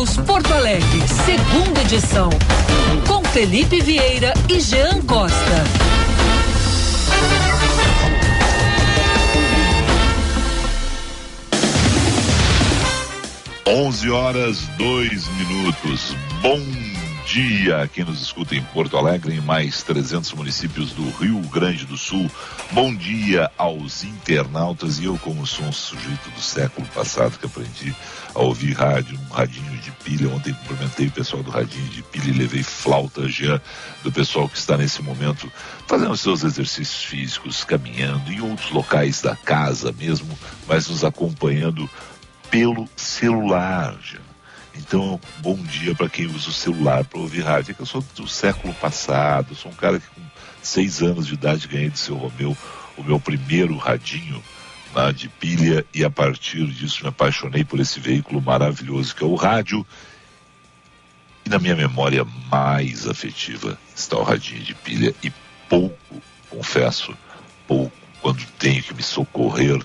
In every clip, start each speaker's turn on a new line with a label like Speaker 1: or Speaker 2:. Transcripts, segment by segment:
Speaker 1: Porto Alegre, segunda edição. Com Felipe Vieira e Jean Costa.
Speaker 2: 11 horas, 2 minutos. Bom dia quem nos escuta em Porto Alegre, em mais 300 municípios do Rio Grande do Sul. Bom dia aos internautas. E eu, como sou um sujeito do século passado que aprendi a ouvir rádio, um radinho de pilha. Ontem cumprimentei o pessoal do radinho de pilha e levei flauta já do pessoal que está nesse momento fazendo seus exercícios físicos, caminhando em outros locais da casa mesmo, mas nos acompanhando pelo celular. Já. Então, bom dia para quem usa o celular para ouvir rádio. É que eu sou do século passado, sou um cara que com seis anos de idade ganhei do seu Romeu o meu primeiro radinho né, de pilha e a partir disso me apaixonei por esse veículo maravilhoso que é o rádio. E na minha memória mais afetiva está o radinho de pilha e pouco, confesso, pouco, quando tenho que me socorrer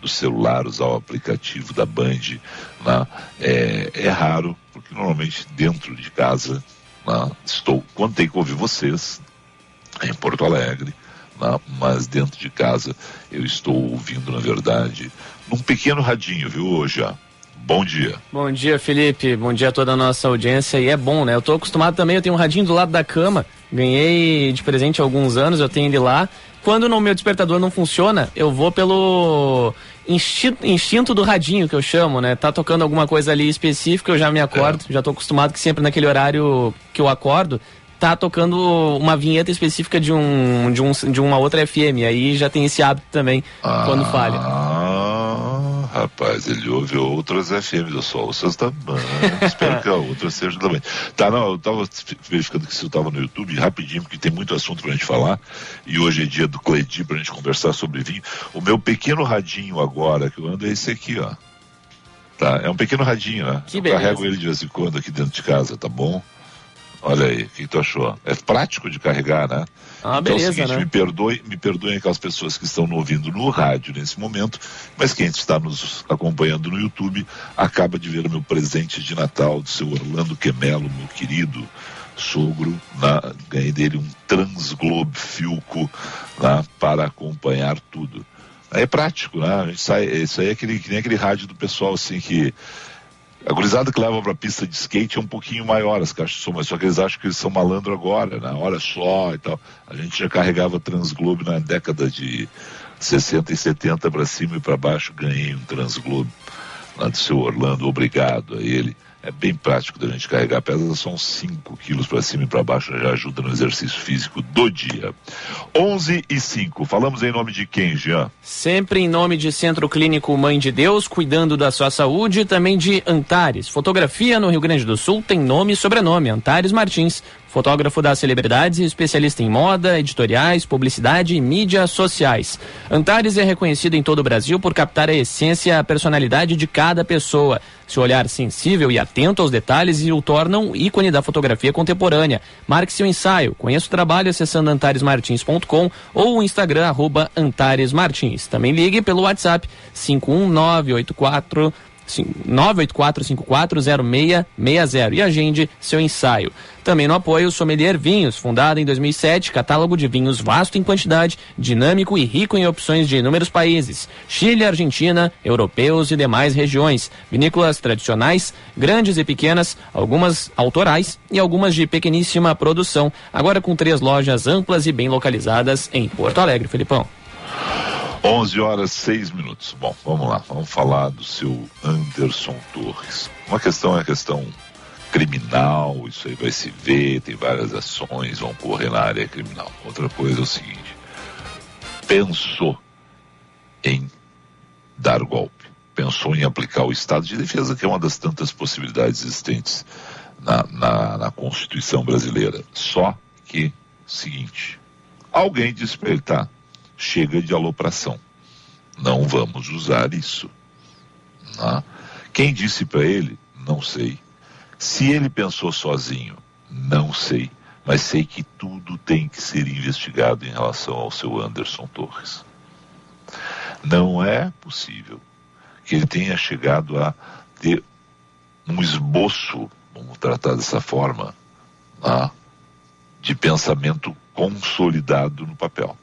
Speaker 2: do celular, usar o aplicativo da Band, né? é, é raro, porque normalmente dentro de casa né? estou, tem que ouvir vocês, em Porto Alegre, né? mas dentro de casa eu estou ouvindo, na verdade, num pequeno radinho, viu, hoje. Bom dia.
Speaker 3: Bom dia, Felipe. Bom dia a toda a nossa audiência. E é bom, né? Eu tô acostumado também, eu tenho um radinho do lado da cama. Ganhei de presente há alguns anos, eu tenho ele lá. Quando no meu despertador não funciona, eu vou pelo instinto, instinto do radinho que eu chamo, né? Tá tocando alguma coisa ali específica, eu já me acordo, é. já tô acostumado que sempre naquele horário que eu acordo, tá tocando uma vinheta específica de um de, um, de uma outra FM, aí já tem esse hábito também ah. quando falha.
Speaker 2: Rapaz, ele ouve outras FMs, eu só ouço esta banda. Espero que a outra seja também. Tá, não, eu tava verificando que você tava no YouTube rapidinho, porque tem muito assunto pra gente falar. E hoje é dia do Cledi pra gente conversar sobre vinho. O meu pequeno radinho agora que eu ando é esse aqui, ó. Tá, é um pequeno radinho, né?
Speaker 3: Que
Speaker 2: eu
Speaker 3: beleza.
Speaker 2: carrego ele de vez em quando aqui dentro de casa, tá bom? Olha aí, o que tu achou? É prático de carregar, né?
Speaker 3: Ah, beleza,
Speaker 2: então é o seguinte,
Speaker 3: né?
Speaker 2: me perdoe, me perdoem aquelas pessoas que estão ouvindo no rádio nesse momento, mas quem está nos acompanhando no YouTube acaba de ver o meu presente de Natal do seu Orlando Quemelo, meu querido sogro, na, ganhei dele um Transglobe Filco lá para acompanhar tudo. É prático, né? A gente sai, isso aí é aquele, que nem aquele rádio do pessoal assim que a gurizada que leva pra pista de skate é um pouquinho maior as caixas de som, mas só que eles acham que eles são malandro agora, né? Olha só e tal. A gente já carregava Transglobe na década de 60 e 70 para cima e para baixo, ganhei um Transglobe lá do seu Orlando, obrigado a ele. É bem prático da gente carregar, pesa uns 5 quilos para cima e para baixo, já ajuda no exercício físico do dia. 11 e 5, falamos em nome de quem, Jean?
Speaker 3: Sempre em nome de Centro Clínico Mãe de Deus, cuidando da sua saúde, e também de Antares. Fotografia no Rio Grande do Sul tem nome e sobrenome, Antares Martins. Fotógrafo das celebridades e especialista em moda, editoriais, publicidade e mídias sociais. Antares é reconhecido em todo o Brasil por captar a essência e a personalidade de cada pessoa. Seu olhar sensível e atento aos detalhes o tornam ícone da fotografia contemporânea. Marque seu ensaio. Conheça o trabalho acessando antaresmartins.com ou o Instagram arroba Antares Martins. Também ligue pelo WhatsApp 51984 984540660 e agende seu ensaio. Também no apoio Sommelier Vinhos, fundada em 2007, catálogo de vinhos vasto em quantidade, dinâmico e rico em opções de inúmeros países: Chile, Argentina, europeus e demais regiões. Vinícolas tradicionais, grandes e pequenas, algumas autorais e algumas de pequeníssima produção. Agora com três lojas amplas e bem localizadas em Porto Alegre, Felipão.
Speaker 2: 11 horas 6 minutos. Bom, vamos lá, vamos falar do seu Anderson Torres. Uma questão é a questão criminal, isso aí vai se ver, tem várias ações, vão correr na área criminal. Outra coisa é o seguinte: pensou em dar golpe, pensou em aplicar o estado de defesa, que é uma das tantas possibilidades existentes na, na, na Constituição brasileira. Só que, seguinte, alguém tá, chega de alopração. Não vamos usar isso. Né? Quem disse para ele? Não sei. Se ele pensou sozinho, não sei. Mas sei que tudo tem que ser investigado em relação ao seu Anderson Torres. Não é possível que ele tenha chegado a ter um esboço, vamos tratar dessa forma, né, de pensamento consolidado no papel.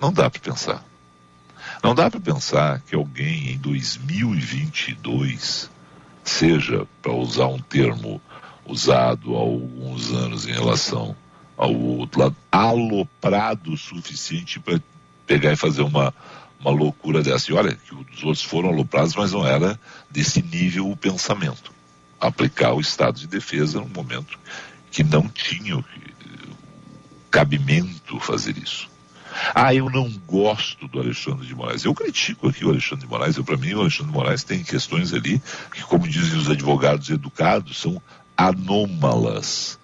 Speaker 2: Não dá para pensar. Não dá para pensar que alguém em 2022 seja, para usar um termo usado há alguns anos em relação ao outro lado, aloprado o suficiente para pegar e fazer uma, uma loucura dessa. E olha, que os outros foram aloprados, mas não era desse nível o pensamento. Aplicar o estado de defesa num momento que não tinha o cabimento fazer isso. Ah, eu não gosto do Alexandre de Moraes. Eu critico aqui o Alexandre de Moraes. Para mim, o Alexandre de Moraes tem questões ali que, como dizem os advogados educados, são anômalas.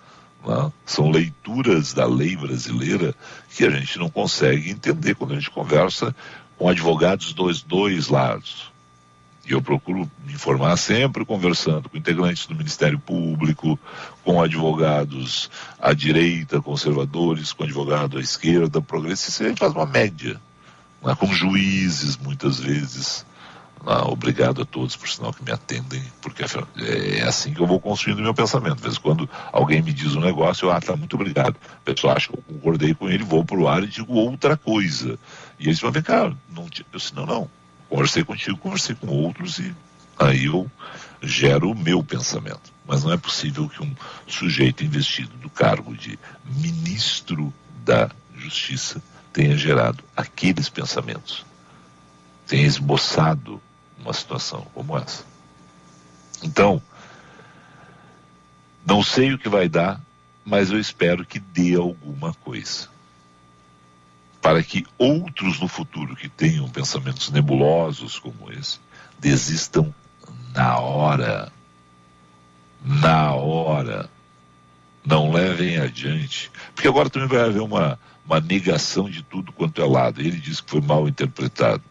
Speaker 2: Né? São leituras da lei brasileira que a gente não consegue entender quando a gente conversa com advogados dos dois lados. E eu procuro me informar sempre conversando com integrantes do Ministério Público, com advogados à direita, conservadores, com advogado à esquerda, progressista. Gente faz uma média, né, com juízes muitas vezes. Ah, obrigado a todos, por sinal, que me atendem, porque é, é assim que eu vou construindo meu pensamento. Às vezes, quando alguém me diz um negócio, eu, ah, tá, muito obrigado. A pessoa acha que eu concordei com ele, vou para o ar e digo outra coisa. E eles vão ver, cara, não, eu disse, não, não, Conversei contigo, conversei com outros e aí eu gero o meu pensamento. Mas não é possível que um sujeito investido do cargo de ministro da Justiça tenha gerado aqueles pensamentos, tenha esboçado uma situação como essa. Então, não sei o que vai dar, mas eu espero que dê alguma coisa para que outros no futuro que tenham pensamentos nebulosos como esse desistam na hora. Na hora. Não levem adiante. Porque agora também vai haver uma, uma negação de tudo quanto é lado. Ele diz que foi mal interpretado.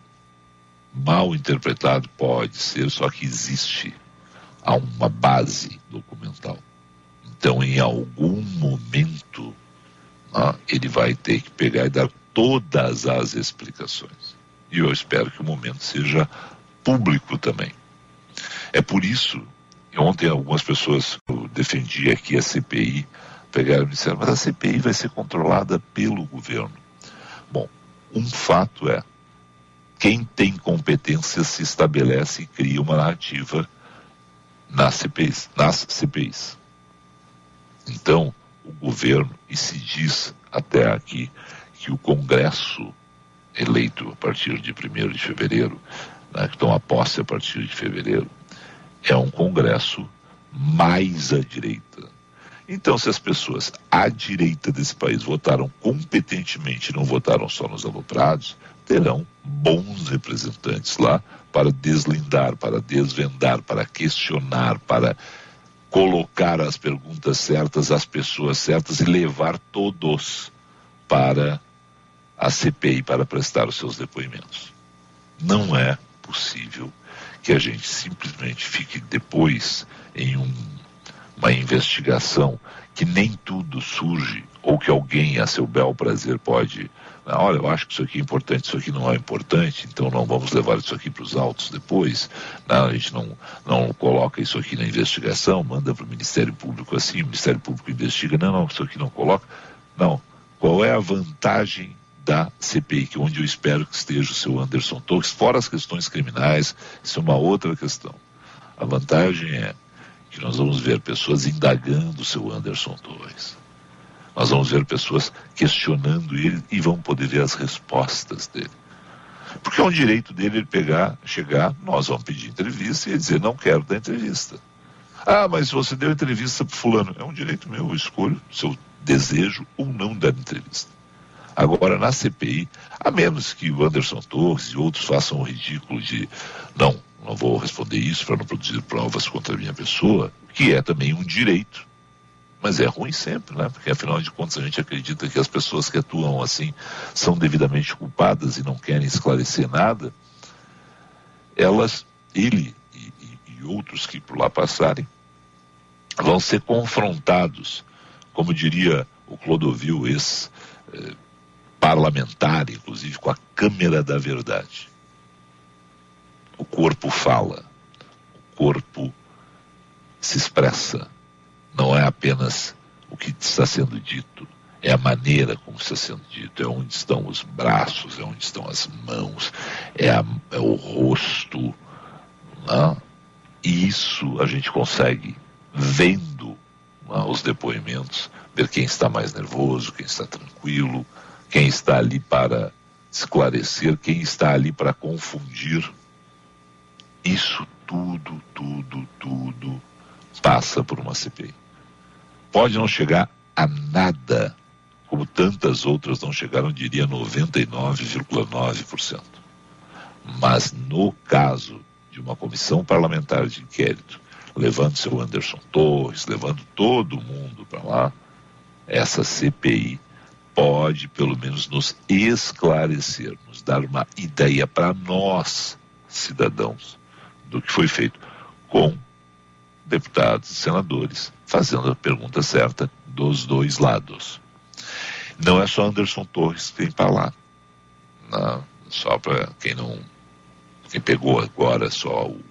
Speaker 2: Mal interpretado pode ser, só que existe. Há uma base documental. Então, em algum momento, ah, ele vai ter que pegar e dar todas as explicações. E eu espero que o momento seja público também. É por isso, ontem algumas pessoas eu defendi aqui a CPI, pegaram e disseram, mas a CPI vai ser controlada pelo governo. Bom, um fato é, quem tem competência se estabelece e cria uma narrativa nas CPIs. Nas CPIs. Então, o governo, e se diz até aqui que o Congresso, eleito a partir de 1 de fevereiro, né, que toma posse a partir de fevereiro, é um Congresso mais à direita. Então, se as pessoas à direita desse país votaram competentemente, não votaram só nos aloprados, terão bons representantes lá para deslindar, para desvendar, para questionar, para colocar as perguntas certas às pessoas certas e levar todos para a CPI para prestar os seus depoimentos. Não é possível que a gente simplesmente fique depois em um, uma investigação que nem tudo surge ou que alguém a seu bel prazer pode ah, olha, eu acho que isso aqui é importante, isso aqui não é importante, então não vamos levar isso aqui para os autos depois. Não, a gente não, não coloca isso aqui na investigação, manda para o Ministério Público assim, o Ministério Público investiga, não, não, isso aqui não coloca. Não. Qual é a vantagem da CPI, que é onde eu espero que esteja o seu Anderson Torres, fora as questões criminais, isso é uma outra questão. A vantagem é que nós vamos ver pessoas indagando o seu Anderson Torres. Nós vamos ver pessoas questionando ele e vão poder ver as respostas dele. Porque é um direito dele ele pegar, chegar, nós vamos pedir entrevista e ele dizer, não quero dar entrevista. Ah, mas você deu entrevista para fulano. É um direito meu, eu escolho se eu desejo ou não dar entrevista. Agora, na CPI, a menos que o Anderson Torres e outros façam o ridículo de não, não vou responder isso para não produzir provas contra a minha pessoa, que é também um direito. Mas é ruim sempre, né? Porque afinal de contas a gente acredita que as pessoas que atuam assim são devidamente culpadas e não querem esclarecer nada. Elas, ele e, e, e outros que por lá passarem, vão ser confrontados, como diria o Clodovil, esse eh, parlamentar, inclusive com a Câmara da Verdade. O corpo fala, o corpo se expressa. Não é apenas o que está sendo dito, é a maneira como está sendo dito, é onde estão os braços, é onde estão as mãos, é, a, é o rosto. Né? E isso a gente consegue vendo né, os depoimentos, ver quem está mais nervoso, quem está tranquilo, quem está ali para esclarecer, quem está ali para confundir. Isso tudo, tudo, tudo passa por uma CPI. Pode não chegar a nada, como tantas outras não chegaram, diria 99,9%. Mas no caso de uma comissão parlamentar de inquérito, levando seu Anderson Torres, levando todo mundo para lá, essa CPI pode pelo menos nos esclarecer, nos dar uma ideia para nós, cidadãos, do que foi feito com deputados e senadores, fazendo a pergunta certa dos dois lados. Não é só Anderson Torres que tem para lá. Não, só para quem não. Quem pegou agora só o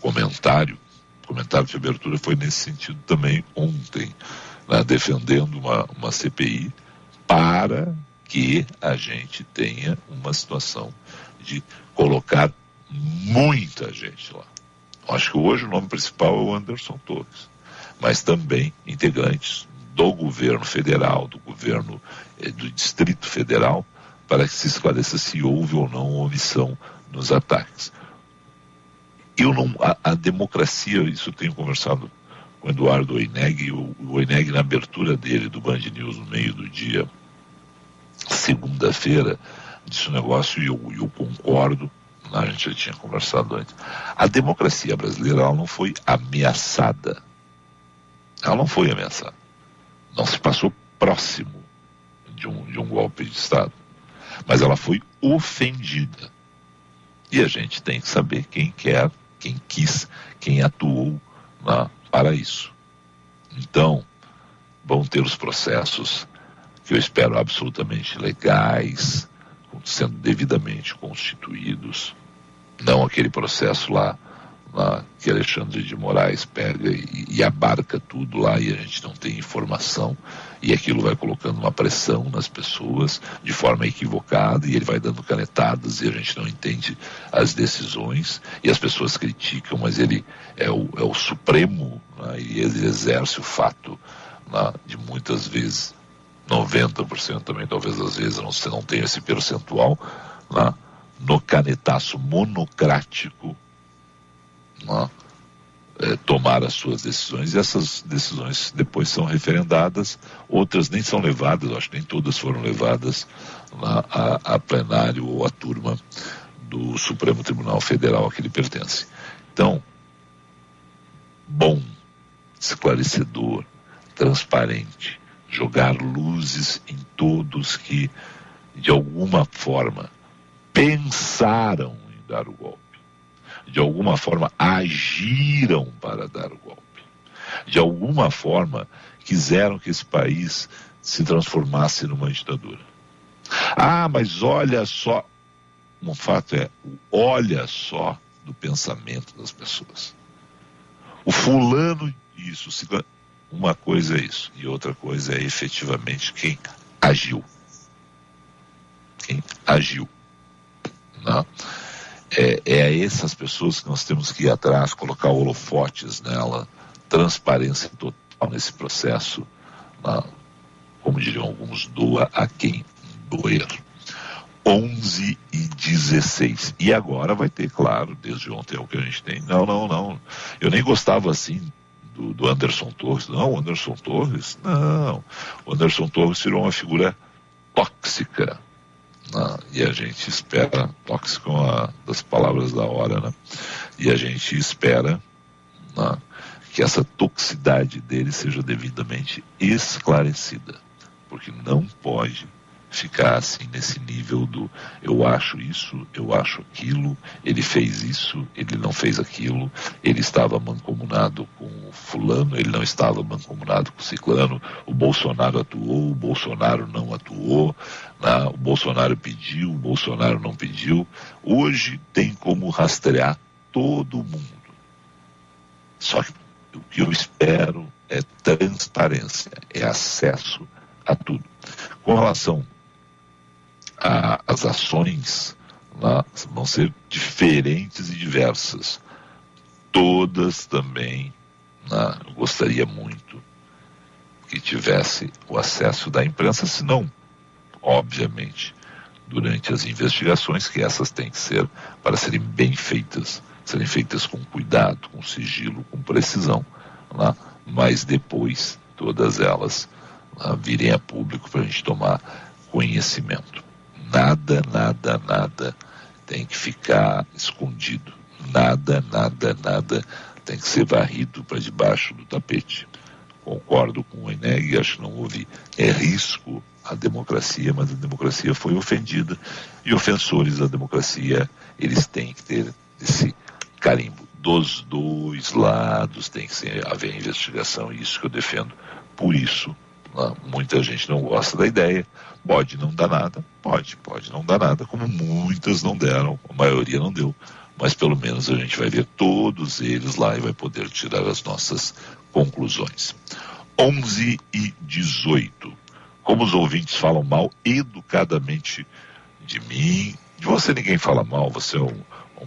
Speaker 2: comentário, o comentário de abertura foi nesse sentido também ontem, né, defendendo uma, uma CPI para que a gente tenha uma situação de colocar muita gente lá. Acho que hoje o nome principal é o Anderson Torres, mas também integrantes do governo federal, do governo eh, do Distrito Federal, para que se esclareça se houve ou não omissão nos ataques. Eu não, a, a democracia, isso eu tenho conversado com Eduardo Oineg, o Oineg na abertura dele do Band News no meio do dia, segunda-feira, disse um negócio e eu, eu concordo, a gente já tinha conversado antes. A democracia brasileira ela não foi ameaçada. Ela não foi ameaçada. Não se passou próximo de um, de um golpe de Estado. Mas ela foi ofendida. E a gente tem que saber quem quer, quem quis, quem atuou na, para isso. Então, vão ter os processos que eu espero absolutamente legais, sendo devidamente constituídos, não aquele processo lá, que Alexandre de Moraes pega e, e, abarca tudo lá e a gente não tem informação e aquilo vai colocando uma pressão nas pessoas de forma equivocada e ele vai dando canetadas e a gente não entende as decisões e as pessoas criticam, mas ele é o, é o supremo né, e ele exerce o fato né, de muitas vezes 90% também, talvez às vezes você não tenha esse percentual, né, no canetaço monocrático, né, é, tomar as suas decisões e essas decisões depois são referendadas, outras nem são levadas, acho que nem todas foram levadas né, a, a plenário ou a turma do Supremo Tribunal Federal a que ele pertence. Então, bom, esclarecedor, transparente, jogar luzes em todos que, de alguma forma, pensaram em dar o golpe, de alguma forma agiram para dar o golpe, de alguma forma quiseram que esse país se transformasse numa ditadura. Ah, mas olha só, um fato é, olha só do pensamento das pessoas. O fulano isso, uma coisa é isso, e outra coisa é efetivamente quem agiu. Quem agiu. Não? É, é a essas pessoas que nós temos que ir atrás, colocar holofotes nela, transparência total nesse processo, não? como diriam alguns, doa a quem doer. 11 e 16. E agora vai ter, claro, desde ontem é o que a gente tem. Não, não, não. Eu nem gostava assim do, do Anderson Torres. Não, Anderson Torres, não. O Anderson Torres virou uma figura tóxica. Né? E a gente espera, tóxico é uma das palavras da hora, né? E a gente espera né, que essa toxicidade dele seja devidamente esclarecida. Porque não pode ficar assim nesse nível do eu acho isso, eu acho aquilo, ele fez isso, ele não fez aquilo, ele estava mancomunado com o fulano, ele não estava mancomunado com ciclano, o Bolsonaro atuou, o Bolsonaro não atuou, né? o Bolsonaro pediu, o Bolsonaro não pediu. Hoje tem como rastrear todo mundo. Só que o que eu espero é transparência, é acesso a tudo. Com relação às ações, lá, vão ser diferentes e diversas. Todas também, né, gostaria muito que tivesse o acesso da imprensa, senão, obviamente, durante as investigações, que essas têm que ser para serem bem feitas, serem feitas com cuidado, com sigilo, com precisão, né? mas depois todas elas né, virem a público para a gente tomar conhecimento. Nada, nada, nada tem que ficar escondido. Nada, nada, nada tem que ser varrido para debaixo do tapete. Concordo com o Eneg, acho que não houve é risco à democracia, mas a democracia foi ofendida e ofensores da democracia, eles têm que ter esse carimbo. Dos dois lados tem que ser, haver investigação, isso que eu defendo. Por isso, muita gente não gosta da ideia. Pode não dar nada, pode, pode não dar nada, como muitas não deram, a maioria não deu. Mas pelo menos a gente vai ver todos eles lá e vai poder tirar as nossas conclusões. 11 e 18. Como os ouvintes falam mal educadamente de mim, de você ninguém fala mal, você é um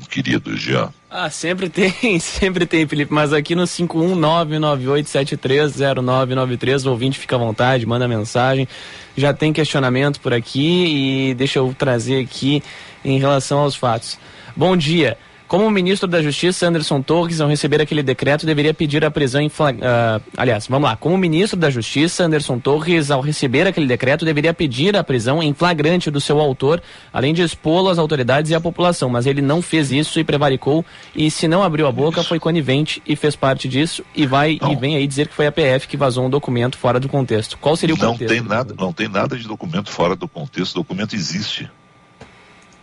Speaker 2: querido Jean.
Speaker 3: Ah, sempre tem, sempre tem, Felipe, mas aqui no 51998730993, o ouvinte fica à vontade, manda mensagem. Já tem questionamento por aqui e deixa eu trazer aqui em relação aos fatos. Bom dia. Como o ministro da Justiça, Anderson Torres, ao receber aquele decreto, deveria pedir a prisão em flag... Uh, aliás, vamos lá. Como o ministro da Justiça, Anderson Torres, ao receber aquele decreto, deveria pedir a prisão em flagrante do seu autor, além de expô-lo às autoridades e à população. Mas ele não fez isso e prevaricou. E se não abriu a boca, foi conivente e fez parte disso. E vai não. e vem aí dizer que foi a PF que vazou um documento fora do contexto. Qual seria o
Speaker 2: não
Speaker 3: contexto?
Speaker 2: Tem nada, não tem nada de documento fora do contexto. O documento existe.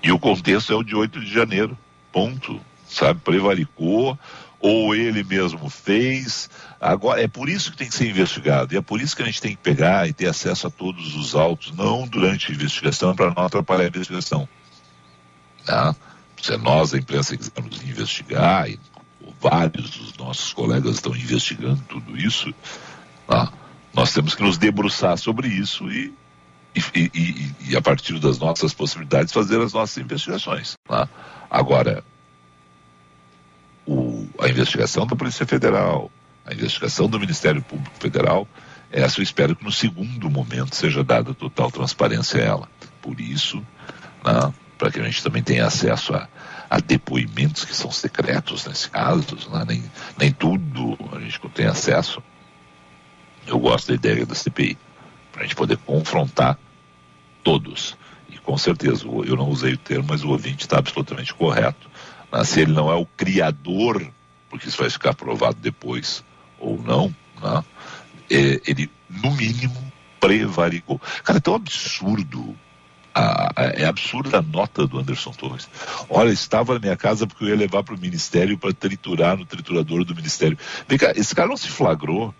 Speaker 2: E o contexto é o de 8 de janeiro. Ponto. Sabe? Prevaricou, ou ele mesmo fez. Agora, é por isso que tem que ser investigado. E é por isso que a gente tem que pegar e ter acesso a todos os autos, não durante a investigação, para não atrapalhar a investigação. Tá? Se nós, a imprensa, quisermos investigar, e vários dos nossos colegas estão investigando tudo isso, tá? nós temos que nos debruçar sobre isso e, e, e, e, a partir das nossas possibilidades, fazer as nossas investigações. Tá? Agora, o, a investigação da Polícia Federal, a investigação do Ministério Público Federal, essa eu espero que no segundo momento seja dada total transparência a ela. Por isso, né, para que a gente também tenha acesso a, a, depoimentos que são secretos nesse caso, né, nem, nem tudo a gente tem acesso. Eu gosto da ideia da CPI, para a gente poder confrontar todos. Com certeza, eu não usei o termo, mas o ouvinte está absolutamente correto né, se ele não é o criador, porque isso vai ficar provado depois ou não, né, é, ele, no mínimo, prevaricou. Cara, é tão absurdo. A, a, é absurda a nota do Anderson Torres. Olha, estava na minha casa porque eu ia levar para o ministério para triturar no triturador do ministério. Vem cá, esse cara não se flagrou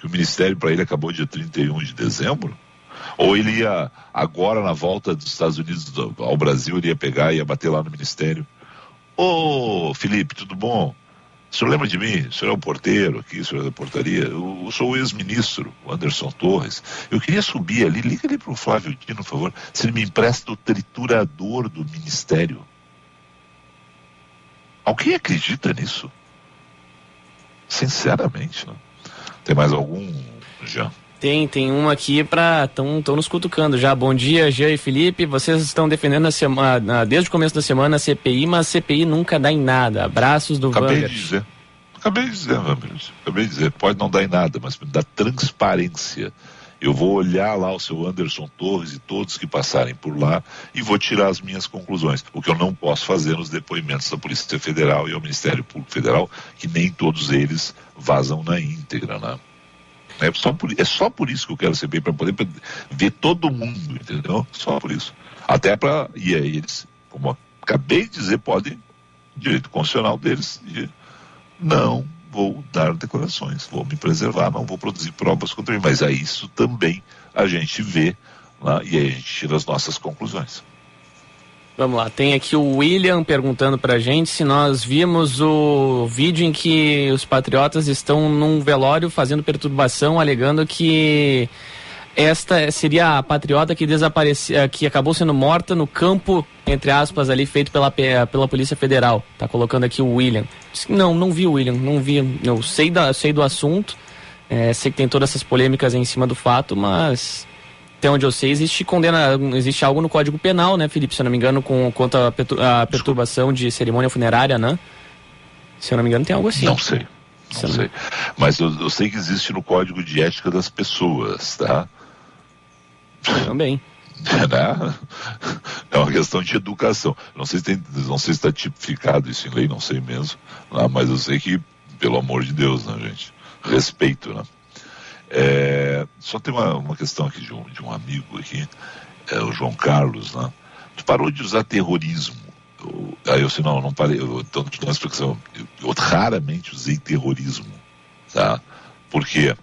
Speaker 2: que o ministério para ele acabou dia 31 de dezembro? Ou ele ia, agora na volta dos Estados Unidos ao Brasil, ele ia pegar e ia bater lá no ministério? Ô, Felipe, tudo bom? O senhor lembra de mim? O senhor é o porteiro aqui, o senhor é da portaria. Eu, sou o ex-ministro, Anderson Torres. Eu queria subir ali, liga ali para o Flávio Dino, por favor, se ele me empresta o triturador do ministério. Alguém acredita nisso? Sinceramente, não. Tem mais algum, Jean?
Speaker 3: Tem, tem uma aqui para estão nos cutucando já. Bom dia, Jean e Felipe. Vocês estão defendendo a semana, desde o começo da semana a CPI, mas a CPI nunca dá em nada. Abraços do
Speaker 2: Acabei de dizer. Acabei de dizer, Vangert. Acabei de dizer. Pode não dar em nada, mas dá transparência. Eu vou olhar lá o seu Anderson Torres e todos que passarem por lá e vou tirar as minhas conclusões. O que eu não posso fazer nos depoimentos da Polícia Federal e ao Ministério Público Federal, que nem todos eles vazam na íntegra, né? É só por, é só por isso que eu quero ser bem, para poder ver todo mundo, entendeu? Só por isso. Até para. E aí eles, como acabei de dizer, podem, direito constitucional deles, de não vou dar declarações, vou me preservar, não vou produzir provas contra mim. Mas aí isso também a gente vê lá, e aí a gente tira as nossas conclusões.
Speaker 3: Vamos lá, tem aqui o William perguntando pra gente se nós vimos o vídeo em que os patriotas estão num velório fazendo perturbação, alegando que esta seria a patriota que desaparecia, que acabou sendo morta no campo, entre aspas, ali feito pela, pela Polícia Federal. Tá colocando aqui o William. Não, não vi o William, não vi. Eu sei, da, sei do assunto, é, sei que tem todas essas polêmicas em cima do fato, mas até onde eu sei, existe condena, existe algo no Código Penal, né, Felipe? Se eu não me engano, com, quanto à perturbação de cerimônia funerária, né? Se eu não me engano, tem algo assim.
Speaker 2: Não sei. Não sei. Mas eu, eu, sei que existe no Código de Ética das Pessoas, tá?
Speaker 3: Também.
Speaker 2: Né? É uma questão de educação. Não sei se tem, não sei se está tipificado isso em lei, não sei mesmo. Mas eu sei que, pelo amor de Deus, né, gente? Respeito, né? É, só tem uma, uma questão aqui de um, de um amigo aqui, é, o João Carlos, né? Tu parou de usar terrorismo. Eu, aí eu disse, não, não parei. Eu, então, te dou uma explicação. Eu, eu raramente usei terrorismo, tá? Por quê?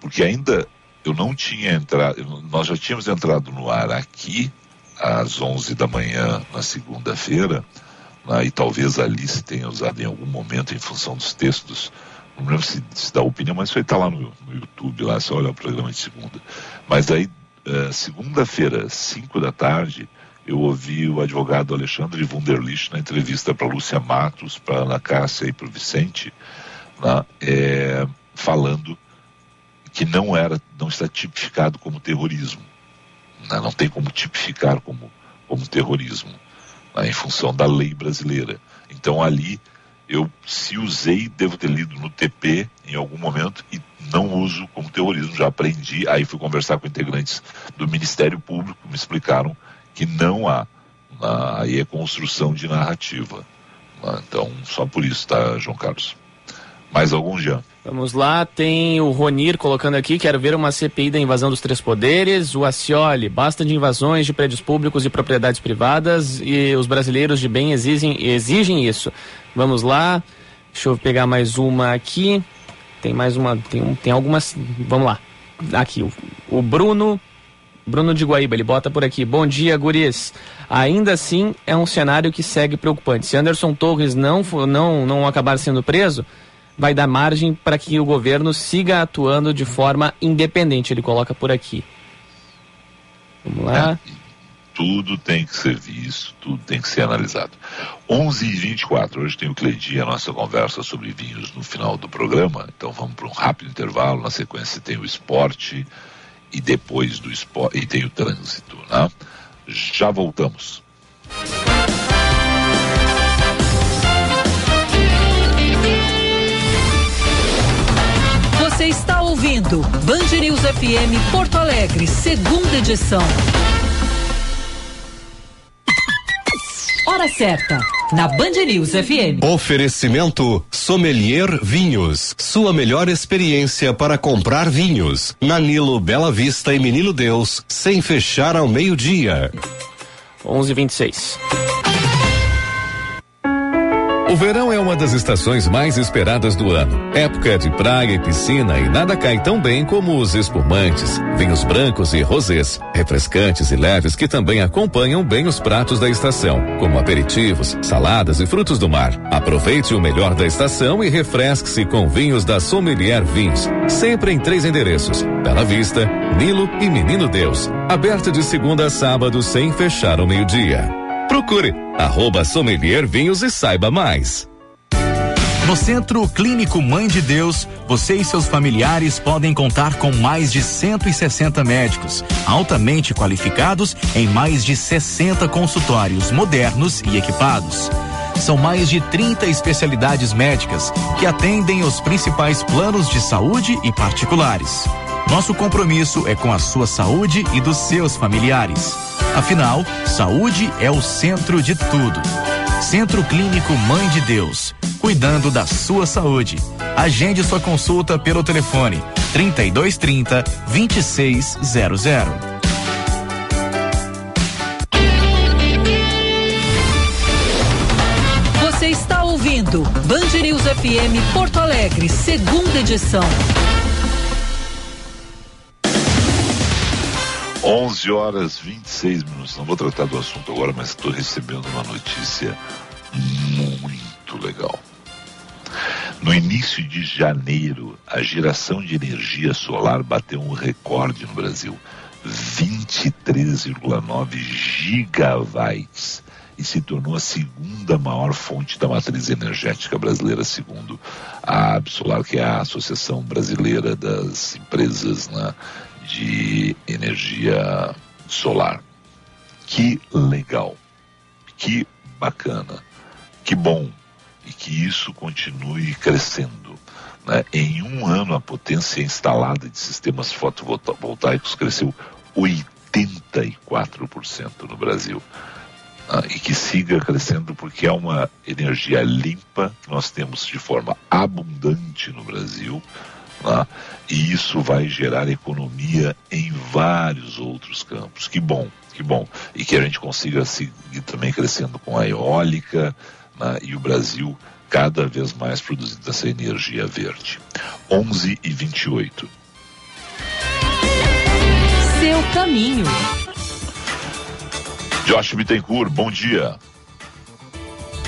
Speaker 2: Porque ainda eu não tinha entrado, nós já tínhamos entrado no ar aqui às 11 da manhã na segunda-feira, né, e talvez a Alice tenha usado em algum momento em função dos textos não lembro se, se dá opinião, mas isso aí está lá no, no, YouTube, lá, só olhar o programa de segunda. Mas aí, uh, segunda-feira, 5 da tarde, eu ouvi o advogado Alexandre Wunderlich na entrevista para Lúcia Matos, para Ana Cássia e para o Vicente, né, é, falando que não era, não está tipificado como terrorismo. Né, não tem como tipificar como, como terrorismo, né, em função da lei brasileira. Então ali eu, se usei, devo ter lido no TP em algum momento e não uso como terrorismo, já aprendi. Aí fui conversar com integrantes do Ministério Público, me explicaram que não há. Aí é construção de narrativa. Então, só por isso, tá, João Carlos? Mais algum, Jean?
Speaker 3: Vamos lá, tem o Ronir colocando aqui, quero ver uma CPI da invasão dos três poderes, o Acioli, basta de invasões de prédios públicos e propriedades privadas e os brasileiros de bem exigem, exigem isso. Vamos lá, deixa eu pegar mais uma aqui, tem mais uma, tem, tem algumas, vamos lá, aqui, o, o Bruno, Bruno de Guaíba, ele bota por aqui, bom dia guris, ainda assim é um cenário que segue preocupante, se Anderson Torres não, não, não acabar sendo preso, vai dar margem para que o governo siga atuando de forma independente. Ele coloca por aqui. Vamos lá.
Speaker 2: É, tudo tem que ser visto, tudo tem que ser analisado. 11 e 24 hoje tem o Cleidi, a nossa conversa sobre vinhos no final do programa. Então vamos para um rápido intervalo. Na sequência tem o esporte e depois do esporte e tem o trânsito, né? Já voltamos.
Speaker 1: Você está ouvindo Band News FM Porto Alegre, segunda edição. Hora certa, na Band News FM.
Speaker 4: Oferecimento Sommelier Vinhos. Sua melhor experiência para comprar vinhos. Nanilo Bela Vista e Menino Deus, sem fechar ao meio-dia.
Speaker 3: 11:26.
Speaker 5: O verão é uma das estações mais esperadas do ano. Época de praia e piscina e nada cai tão bem como os espumantes, vinhos brancos e rosés, refrescantes e leves que também acompanham bem os pratos da estação, como aperitivos, saladas e frutos do mar. Aproveite o melhor da estação e refresque-se com vinhos da Sommelier Vinhos, sempre em três endereços: Bela Vista, Nilo e Menino Deus. Aberto de segunda a sábado sem fechar ao meio-dia. Procure arroba Sommelier Vinhos e saiba mais.
Speaker 6: No Centro Clínico Mãe de Deus, você e seus familiares podem contar com mais de 160 médicos, altamente qualificados em mais de 60 consultórios modernos e equipados. São mais de 30 especialidades médicas que atendem os principais planos de saúde e particulares. Nosso compromisso é com a sua saúde e dos seus familiares. Afinal, saúde é o centro de tudo. Centro Clínico Mãe de Deus, cuidando da sua saúde. Agende sua consulta pelo telefone 3230 2600.
Speaker 1: Você está ouvindo Band News FM Porto Alegre, segunda edição.
Speaker 2: 11 horas 26 minutos. Não vou tratar do assunto agora, mas estou recebendo uma notícia muito legal. No início de janeiro, a geração de energia solar bateu um recorde no Brasil: 23,9 gigawatts e se tornou a segunda maior fonte da matriz energética brasileira, segundo a Absolar, que é a Associação Brasileira das Empresas né, de Energia Solar. Que legal, que bacana, que bom e que isso continue crescendo. Né? Em um ano, a potência instalada de sistemas fotovoltaicos cresceu 84% no Brasil uh, e que siga crescendo porque é uma energia limpa que nós temos de forma abundante no Brasil. Uh, e isso vai gerar economia em vários outros campos. Que bom, que bom. E que a gente consiga seguir também crescendo com a eólica né, e o Brasil cada vez mais produzindo essa energia verde. 11 e 28.
Speaker 1: Seu caminho.
Speaker 2: Josh Bittencourt, bom dia.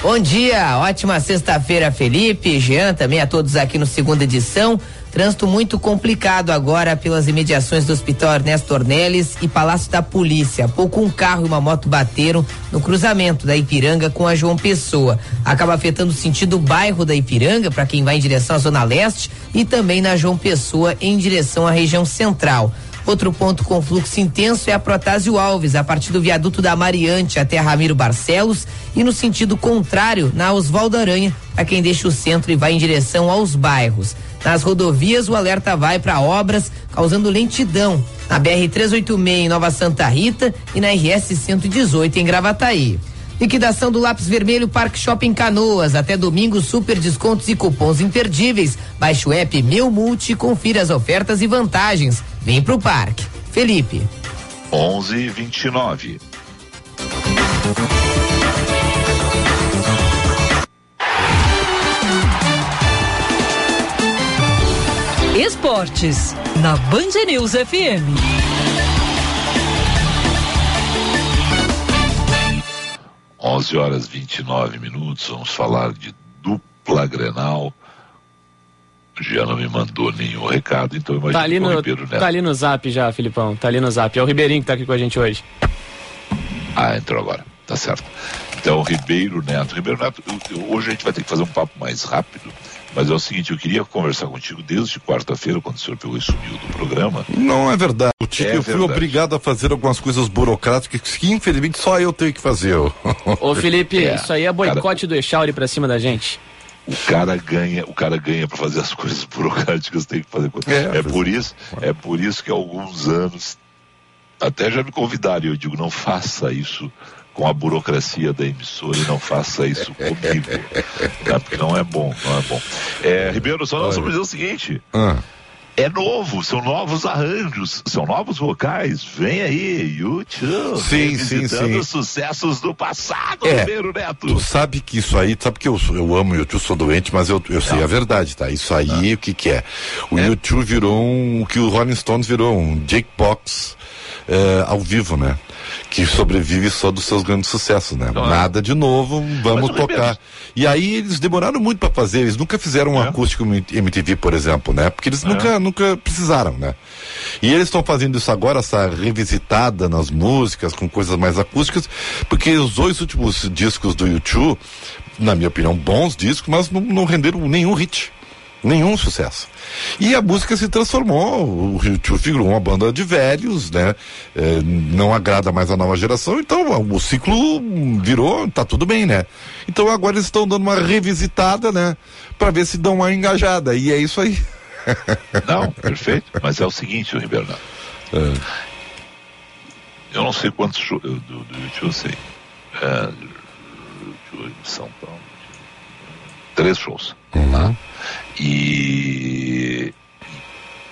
Speaker 7: Bom dia, ótima sexta-feira, Felipe, Jean, também a todos aqui no segunda edição. Trânsito muito complicado agora pelas imediações do Hospital Ernesto Ornelis e Palácio da Polícia. Há pouco um carro e uma moto bateram no cruzamento da Ipiranga com a João Pessoa. Acaba afetando o sentido bairro da Ipiranga para quem vai em direção à Zona Leste e também na João Pessoa em direção à região central. Outro ponto com fluxo intenso é a Protásio Alves, a partir do viaduto da Mariante até Ramiro Barcelos e no sentido contrário, na Oswaldo Aranha, a quem deixa o centro e vai em direção aos bairros. Nas rodovias, o alerta vai para obras, causando lentidão na BR 386 em Nova Santa Rita e na RS 118 em Gravataí. Liquidação do lápis vermelho Parque Shopping Canoas. Até domingo, super descontos e cupons imperdíveis. Baixe o app Meu Multi confira as ofertas e vantagens. Vem pro parque. Felipe.
Speaker 2: 11:29.
Speaker 1: Esportes, na Band News FM.
Speaker 2: Onze horas 29 minutos, vamos falar de dupla Grenal. Já não me mandou nenhum recado, então imagina
Speaker 3: Tá ali, no,
Speaker 2: Ribeiro Neto.
Speaker 3: tá ali no zap já, Filipão. Tá ali no zap. É o Ribeirinho que tá aqui com a gente hoje.
Speaker 2: Ah, entrou agora, tá certo. Então, Ribeiro Neto. Ribeiro Neto, eu- eu- hoje a gente vai ter que fazer um papo mais rápido, mas é o seguinte, eu queria conversar contigo desde quarta-feira, quando o senhor pegou e sumiu do programa.
Speaker 8: Não é verdade. O Tique,
Speaker 2: É
Speaker 8: eu fui
Speaker 2: verdade.
Speaker 8: obrigado a fazer algumas coisas burocráticas que infelizmente só eu tenho que fazer.
Speaker 3: Ô, Felipe,
Speaker 2: É,
Speaker 3: isso aí é boicote do Echauri pra cima da gente.
Speaker 2: O cara ganha, o cara ganha para fazer as coisas burocráticas, tem que fazer coisa.
Speaker 8: É,
Speaker 2: É, por isso, é por isso que há alguns anos até já me convidaram, e eu digo, não faça isso com a burocracia da emissora e não faça isso comigo. tá? Porque não é bom, não é bom. É, Ribeiro, só nós vamos dizer o seguinte.
Speaker 8: Ah,
Speaker 2: É novo, são novos arranjos, são novos vocais. Vem aí, YouTube.
Speaker 8: Sim, sim, sim.
Speaker 2: os sucessos do passado,
Speaker 8: É.
Speaker 2: Ribeiro Neto.
Speaker 8: tu sabe que isso aí, sabe que eu, eu amo o YouTube, sou doente, mas eu, eu sei a verdade, tá? Isso aí, o que que é? O YouTube virou um, o que o Rolling Stones virou, um Jakebox eh, ao vivo, né? Que sobrevive só dos seus grandes sucessos, né?
Speaker 2: Claro.
Speaker 8: Nada de novo, vamos tocar. E aí eles demoraram muito para fazer, eles nunca fizeram um
Speaker 2: É.
Speaker 8: acústico MTV, por exemplo, né? Porque eles nunca, nunca precisaram, né? E eles estão fazendo isso agora, essa revisitada nas músicas, com coisas mais acústicas, porque os dois últimos discos do YouTube, na minha opinião, bons discos, mas não, não renderam nenhum hit. Nenhum sucesso. E a música se transformou, o YouTube virou uma banda de velhos, né? É, não agrada mais a nova geração, então o ciclo virou, tá tudo bem, né? Então agora eles estão dando uma revisitada, né? Pra ver se dão uma engajada, e é isso aí.
Speaker 2: Não, perfeito. Mas é o seguinte, Ribeiro Neto. Eu não sei quantos shows do, do YouTube eu sei. É, YouTube, São Paulo. Três shows. Tá? E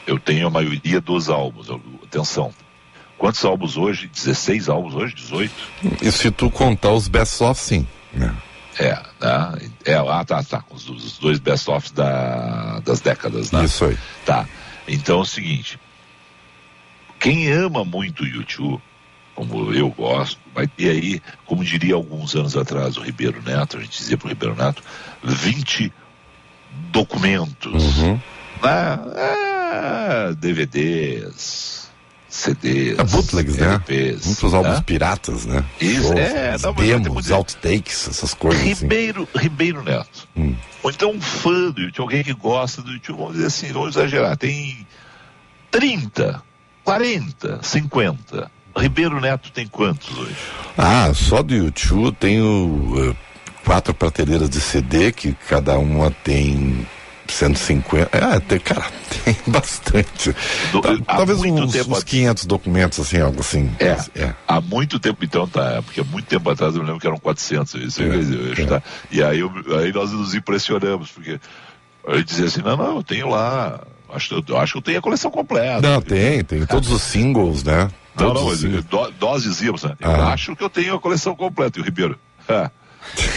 Speaker 2: eu tenho a maioria dos álbuns. Atenção. Quantos álbuns hoje? 16 álbuns hoje? 18?
Speaker 8: E se tu contar os best-of, sim. Né?
Speaker 2: É, né? É, ah, tá, tá. Os, os dois best-offs da, das décadas, né?
Speaker 8: Isso aí.
Speaker 2: Tá. Então é o seguinte. Quem ama muito o YouTube, como eu gosto, vai ter aí, como diria alguns anos atrás o Ribeiro Neto, a gente dizia para o Ribeiro Neto, 20 documentos,
Speaker 8: Uhum.
Speaker 2: né? É, DVDs, CDs,
Speaker 8: É bootlegs, né?
Speaker 2: LPs,
Speaker 8: Muitos álbuns
Speaker 2: né?
Speaker 8: piratas, né?
Speaker 2: Isso,
Speaker 8: Shows,
Speaker 2: é, vai ter
Speaker 8: demos, outtakes, essas coisas assim.
Speaker 2: Ribeiro, Ribeiro Neto.
Speaker 8: Hum.
Speaker 2: Ou então um fã do YouTube, alguém que gosta do YouTube, vamos dizer assim, vamos exagerar, tem 30, 40, 50. Ribeiro Neto tem quantos hoje?
Speaker 8: Ah, só do YouTube tenho eh, quatro prateleiras de CD que cada uma tem 150. É, tem, cara, tem bastante.
Speaker 2: Do-
Speaker 8: Talvez uns,
Speaker 2: tempo
Speaker 8: uns
Speaker 2: at-
Speaker 8: 500 documentos, assim, algo assim.
Speaker 2: É,
Speaker 8: é.
Speaker 2: há muito tempo então, tá, porque há muito tempo atrás eu me lembro que eram 400, isso eu
Speaker 8: É,
Speaker 2: eu ia chutar. E aí, eu- aí nós nos impressionamos, porque ele dizia assim, não, não, eu tenho lá, acho, eu, acho que eu tenho a coleção completa.
Speaker 8: Não, tem, tem todos os singles, né?
Speaker 2: Não,
Speaker 8: Todos
Speaker 2: não, nós dizíamos, né? Eu
Speaker 8: Ah.
Speaker 2: acho que eu tenho a coleção completa. E o Ribeiro, "Ah,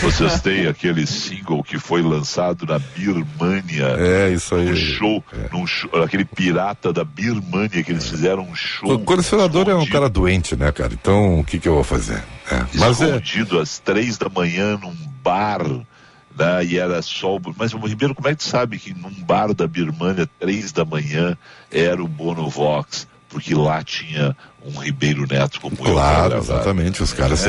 Speaker 2: vocês têm aquele single que foi lançado na Birmânia.
Speaker 8: É, isso aí.
Speaker 2: Um show, num show, aquele pirata da Birmânia que eles fizeram um show.
Speaker 8: O colecionador é um
Speaker 2: escondido-
Speaker 8: cara doente, né, cara? Então, o que que eu vou fazer? É, Mas é,
Speaker 2: escondido às três da manhã num bar. Né, e era só. o- Mas, Ribeiro, como é que tu sabe que num bar da Birmânia, três da manhã, era o Bono Vox? Porque lá tinha um Ribeiro Neto como eu.
Speaker 8: Claro,
Speaker 2: gravar.
Speaker 8: exatamente. Os caras.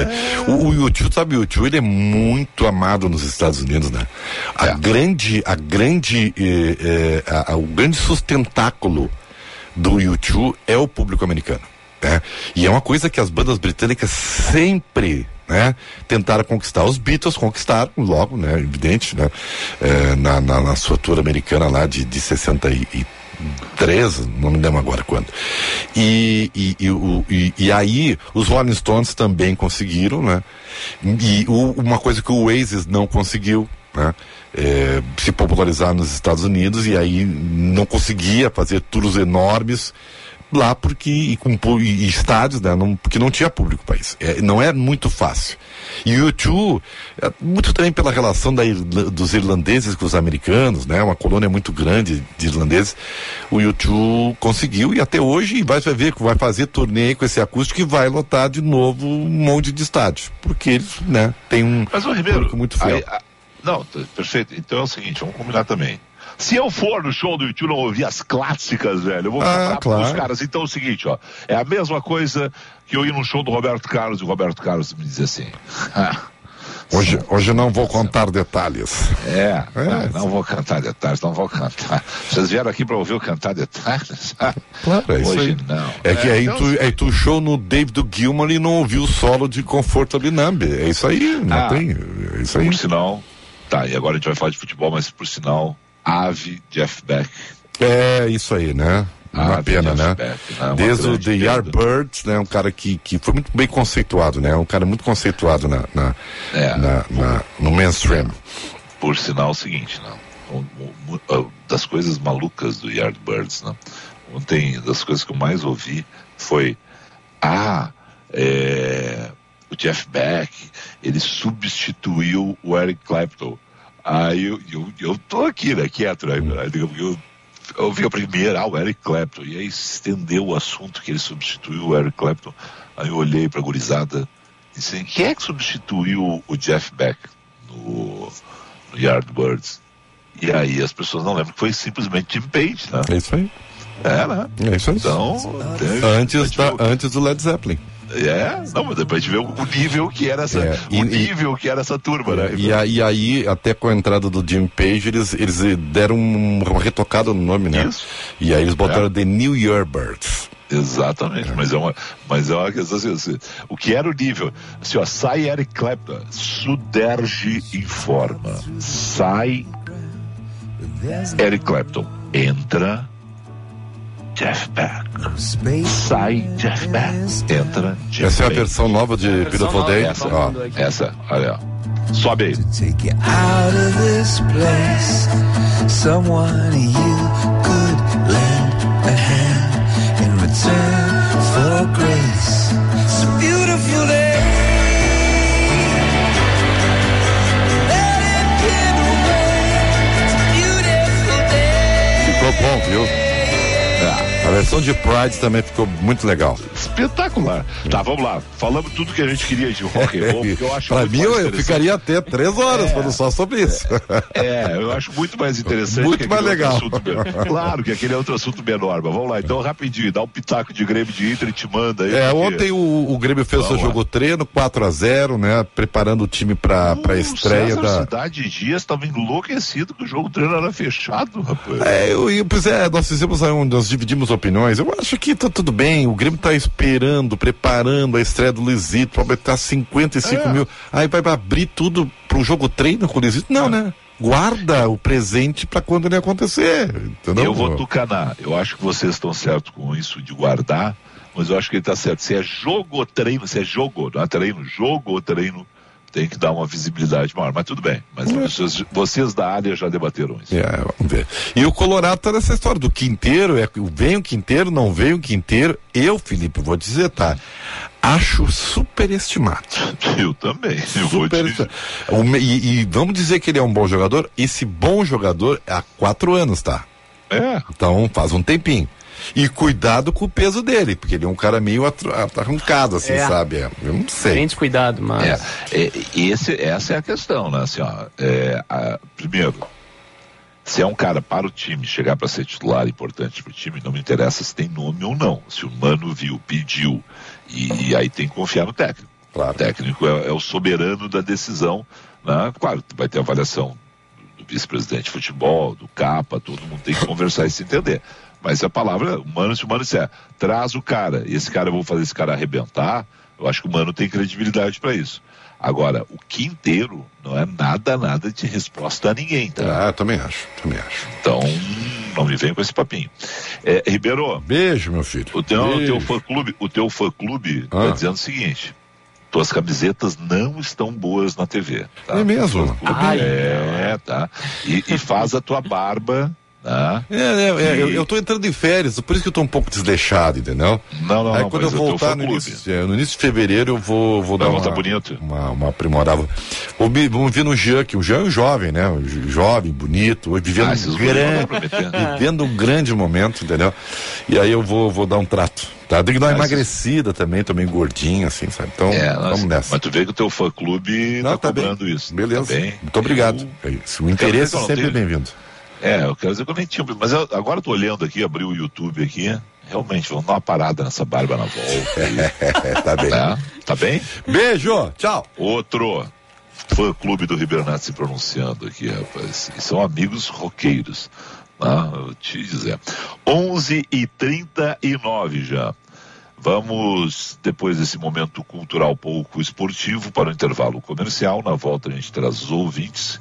Speaker 8: O, o YouTube, sabe, o YouTube ele é muito amado nos Estados Unidos, né? A
Speaker 2: É.
Speaker 8: grande, a grande, eh, eh, a- a- o grande sustentáculo do YouTube é o público americano, né? E é uma coisa que as bandas britânicas sempre né? Tentaram conquistar. Os Beatles conquistaram logo, né? Evidente, né? Eh, na, na, na sua tour americana lá de, de 63, não me lembro agora quando. E, e, e, o- e- e aí os Rolling Stones também conseguiram, né? E o- uma coisa que o Oasis não conseguiu, né? É, se popularizar nos Estados Unidos e aí não conseguia fazer tours enormes lá porque e com e, estádios, né? Não, porque não tinha público para isso. É, não é muito fácil. E o U2, é, muito também pela relação da dos irlandeses com os americanos, né? Uma colônia muito grande de irlandeses. O U2 conseguiu e até hoje vai ver que vai fazer turnê com esse acústico e vai lotar de novo um monte de estádios, porque eles, né? Tem um
Speaker 2: Mas, ô Ribeiro,
Speaker 8: público muito fiel.
Speaker 2: aí, a- não, perfeito. Então é o seguinte, vamos combinar também. Se eu for no show do YouTube não ouvir as clássicas, velho, eu vou
Speaker 8: Ah,
Speaker 2: falar pros
Speaker 8: claro.
Speaker 2: caras. Então é o seguinte, ó. É a mesma coisa que eu ir num show do Roberto Carlos e o Roberto Carlos me dizer assim. "Ah,
Speaker 8: Hoje, hoje eu não vou contar detalhes.
Speaker 2: É,
Speaker 8: É.
Speaker 2: ah, não vou cantar detalhes, não vou cantar. Vocês vieram aqui pra ouvir eu cantar detalhes?
Speaker 8: Claro, é isso
Speaker 2: Hoje
Speaker 8: aí.
Speaker 2: não.
Speaker 8: É que aí,
Speaker 2: então,
Speaker 8: tu, aí tu show no David Gilmour e não ouviu o solo de Comfortably Numb. É isso aí, não
Speaker 2: Ah,
Speaker 8: tem. É isso aí.
Speaker 2: Por sinal, tá, e agora a gente vai falar de futebol, mas por sinal, Ave Jeff Beck.
Speaker 8: É isso aí, né? Uma
Speaker 2: Ah,
Speaker 8: pena, né?
Speaker 2: Né? Uma
Speaker 8: Desde o The. Yardbirds, né? Um cara que, que foi muito bem conceituado, né? Um cara muito conceituado na, na,
Speaker 2: É.
Speaker 8: na- na- no mainstream.
Speaker 2: Por sinal, o seguinte, não. O- o- o- das coisas malucas do Yardbirds, não. Ontem, das coisas que eu mais ouvi foi: ah, é, o Jeff Beck, ele substituiu o Eric Clapton. Aí eu, eu, eu tô aqui, né, quieto, né? Que Eu, eu vi a primeira, ah, o Eric Clapton, e aí estendeu o assunto que ele substituiu o Eric Clapton. Aí eu olhei pra gurizada e disse, quem é que substituiu o Jeff Beck no, no Yardbirds? E aí as pessoas não lembram que foi simplesmente Jim Page, né?
Speaker 8: É isso aí.
Speaker 2: É, né?
Speaker 8: É isso aí.
Speaker 2: Então,
Speaker 8: Antes, da, antes do Led Zeppelin.
Speaker 2: É, não, mas depois a gente vê o nível que era essa,
Speaker 8: É, e-
Speaker 2: o nível que era essa turma, né?
Speaker 8: E, a- e aí, até com a entrada do Jim Page, eles, eles deram um- uma retocada no nome, né?
Speaker 2: Isso.
Speaker 8: E aí eles botaram
Speaker 2: É.
Speaker 8: The New Yardbirds.
Speaker 2: Exatamente, mas é uma, mas é uma questão assim, assim, o que era o nível? Assim, ó, sai Eric Clapton, Suderge informa, sai Eric Clapton, entra Jeff Beck, sai Jeff Beck, entra Jeff
Speaker 8: Essa é a
Speaker 2: Beck.
Speaker 8: versão nova de Beautiful Day.
Speaker 2: Essa,
Speaker 8: Ó,
Speaker 2: essa, olha, ó. sobe aí.
Speaker 9: take you out of this place. Someone you could lend a hand in return for grace. It's a beautiful day. Let it get away. It's a beautiful day.
Speaker 8: ficou bom, viu? A versão de Pride também ficou muito legal.
Speaker 2: Espetacular. Tá, vamos lá. Falamos tudo que a gente queria de rock and roll, porque eu acho
Speaker 8: pra mim, eu, ficaria até três horas falando só sobre isso.
Speaker 2: É, eu acho muito mais interessante.
Speaker 8: Muito mais legal.
Speaker 2: Claro que aquele é outro assunto menor, mas vamos lá. Então, rapidinho, dá um pitaco de Grêmio de Inter e te manda aí.
Speaker 8: É,
Speaker 2: porque-
Speaker 8: ontem o, o Grêmio fez o seu
Speaker 2: Vamos lá.
Speaker 8: jogo treino, 4 a 0 né? Preparando o time pra, pra
Speaker 2: O
Speaker 8: estreia
Speaker 2: César
Speaker 8: da.
Speaker 2: Cidade Dias estava enlouquecido que o jogo treino era fechado, rapaz.
Speaker 8: É, eu, eu, pois é, nós fizemos aí um, nós dividimos opiniões. Eu acho que tá tudo bem. O Grêmio tá esperando, preparando a estreia do Luizito pra botar 55
Speaker 2: É.
Speaker 8: mil. Aí vai abrir tudo pro jogo treino com o Luizito? Não, né? Guarda o presente pra quando ele acontecer. Entendeu?
Speaker 2: Eu vou tucanar. Eu acho que vocês estão certos com isso de guardar, mas eu acho que ele está certo. Se é jogo ou treino, se é jogo, não é treino, jogo ou treino, tem que dar uma visibilidade maior. Mas tudo bem. Mas vocês, vocês da área já debateram isso.
Speaker 8: É, vamos ver. E o Colorado tá nessa história do Quinteiro, é, vem o Quinteiro, não vem o Quinteiro. Eu, Felipe, vou dizer, tá? Acho superestimado.
Speaker 2: Eu também. Eu vou
Speaker 8: Super
Speaker 2: te...
Speaker 8: o me- e, e vamos dizer que ele é um bom jogador? Esse bom jogador há quatro anos, tá?
Speaker 2: É,
Speaker 8: Então faz um tempinho. E cuidado com o peso dele, porque ele é um cara meio arrancado, assim,
Speaker 3: É.
Speaker 8: sabe? Eu não sei.
Speaker 3: Bem descuidado, mas.
Speaker 2: é, é, esse, essa é a questão, né? Assim, ó, é, a- primeiro, se é um cara para o time chegar para ser titular importante para o time, não me interessa se tem nome ou não. Se o Mano viu, pediu, e, e aí tem que confiar no técnico.
Speaker 8: Claro.
Speaker 2: O técnico é, é o soberano da decisão. Né? Claro, vai ter avaliação do vice-presidente de futebol, do capa, todo mundo tem que conversar e se entender. Mas a palavra, o Mano, se o Mano disser, traz o cara, e esse cara, eu vou fazer esse cara arrebentar, eu acho que o Mano tem credibilidade para isso. Agora, o quinteiro não é nada, nada de resposta a ninguém, tá?
Speaker 8: Ah, também acho, também acho.
Speaker 2: Então, não me vem com esse papinho. É, Ribeiro,
Speaker 8: Beijo, meu filho.
Speaker 2: o teu, o teu fã clube, o teu fã clube
Speaker 8: Ah.
Speaker 2: tá dizendo o seguinte: tuas camisetas não estão boas na TV. Tá?
Speaker 8: É mesmo?
Speaker 2: Clube
Speaker 3: Ai.
Speaker 2: é, tá. E, e faz a tua barba, tá?
Speaker 8: É, é, é,
Speaker 2: E-
Speaker 8: eu, eu tô entrando em férias, por isso que eu tô um pouco desleixado, entendeu?
Speaker 2: Não, não,
Speaker 8: Aí
Speaker 2: não.
Speaker 8: quando eu voltar no
Speaker 2: fã-clube.
Speaker 8: início, no início de fevereiro eu vou, vou dar uma,
Speaker 2: bonito.
Speaker 8: uma, uma aprimorada. Vou Vamos ver no Jean, que o Jean é um jovem, né? Jo- jovem, bonito, vivendo,
Speaker 2: Ah,
Speaker 8: um grande,
Speaker 2: meter.
Speaker 8: vivendo um grande momento, entendeu? E aí eu vou, vou dar um trato. Tá? Tem que dar uma
Speaker 2: Mas-
Speaker 8: emagrecida também, tô meio gordinho, assim, sabe? Então,
Speaker 2: É,
Speaker 8: vamos nessa.
Speaker 2: Mas tu vê que o teu fã clube
Speaker 8: Não,
Speaker 2: tá,
Speaker 8: tá bem.
Speaker 2: cobrando isso.
Speaker 8: Beleza.
Speaker 2: Tá bem.
Speaker 8: Muito obrigado.
Speaker 2: Eu-
Speaker 8: É. O interesse
Speaker 2: eu
Speaker 8: sempre é
Speaker 2: tenho-
Speaker 8: bem-vindo.
Speaker 2: É, eu quero dizer que eu nem tinha. Mas eu- agora eu tô olhando aqui, abri o YouTube aqui. Realmente, vamos dar uma parada nessa barba na volta.
Speaker 8: tá bem.
Speaker 2: né? Tá bem?
Speaker 8: Beijo, tchau.
Speaker 2: Outro fã clube do Ribeiro Neto se pronunciando aqui, rapaz. E são amigos roqueiros. Tá? Eu te dizer. 11 e 39 já. Vamos, depois desse momento cultural pouco esportivo, para o intervalo comercial. Na volta a gente traz os ouvintes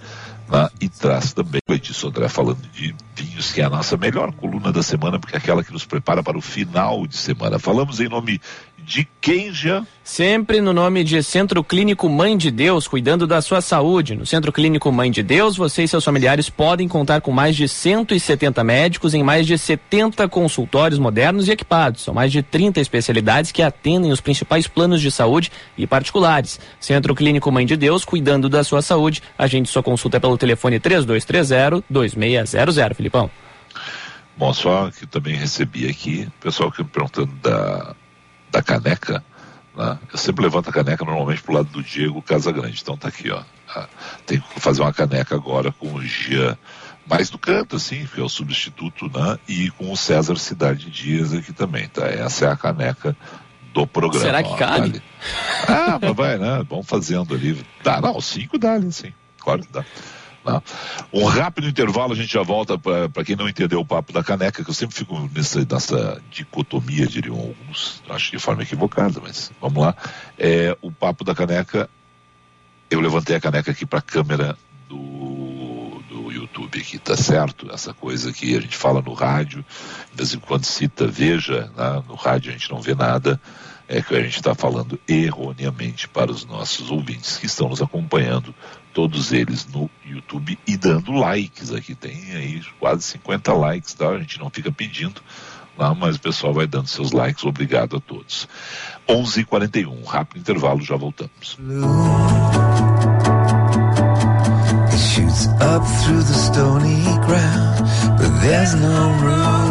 Speaker 2: né? e traz também o Edson André falando de vinhos, que é a nossa melhor coluna da semana, porque é aquela que nos prepara para o final de semana. Falamos em nome de quem já?
Speaker 3: Sempre no nome de Centro Clínico Mãe de Deus, cuidando da sua saúde. No Centro Clínico Mãe de Deus, você e seus familiares podem contar com mais de 170 médicos em mais de 70 consultórios modernos e equipados. São mais de 30 especialidades que atendem os principais planos de saúde e particulares. Centro Clínico Mãe de Deus, cuidando da sua saúde. Agende sua consulta pelo telefone 3230-2600, Filipão.
Speaker 2: Bom, só que também recebi aqui, pessoal que me perguntando da, da caneca, né? Eu sempre levanto a caneca normalmente pro lado do Diego Casagrande. Então tá aqui, ó. Ah, Tem que fazer uma caneca agora com o Gia mais do canto, assim, que é o substituto, né? E com o César Cidade Dias aqui também, tá? Essa é a caneca do programa.
Speaker 3: Será que
Speaker 2: ó,
Speaker 3: cabe?
Speaker 2: ali. Ah, mas vai, né? Vamos fazendo ali. Dá, não, cinco dá ali, sim. Claro que dá. Tá? Um rápido intervalo, a gente já volta para quem não entendeu o papo da caneca, que eu sempre fico nessa, nessa dicotomia, diriam alguns, acho de forma equivocada, mas vamos lá. É, o papo da caneca, eu levantei a caneca aqui para a câmera do, do YouTube aqui, tá certo? Essa coisa que a gente fala no rádio, de vez em quando cita, veja, né? no rádio a gente não vê nada, é que a gente está falando erroneamente para os nossos ouvintes que estão nos acompanhando, todos eles no YouTube e dando likes aqui. Tem aí quase 50 likes, tá? A gente não fica pedindo lá, mas o pessoal vai dando seus likes. Obrigado a todos. 11:41, rápido intervalo, já voltamos.
Speaker 9: It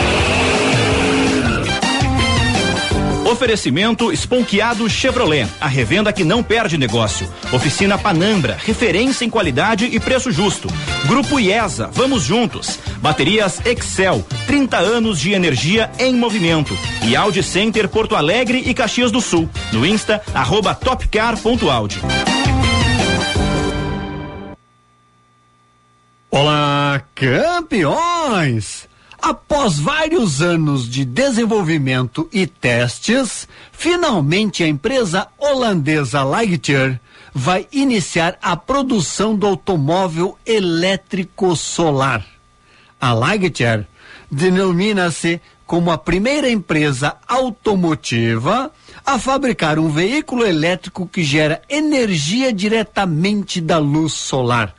Speaker 10: Oferecimento Esponquiado Chevrolet, a revenda que não perde negócio. Oficina Panambra, referência em qualidade e preço justo. Grupo IESA, vamos juntos. Baterias Excel, 30 anos de energia em movimento. E Audi Center Porto Alegre e Caxias do Sul. No Insta, arroba topcar.audi.
Speaker 11: Olá, campeões! Após vários anos de desenvolvimento e testes, finalmente a empresa holandesa Lightyear vai iniciar a produção do automóvel elétrico solar. A Lightyear denomina-se como a primeira empresa automotiva a fabricar um veículo elétrico que gera energia diretamente da luz solar.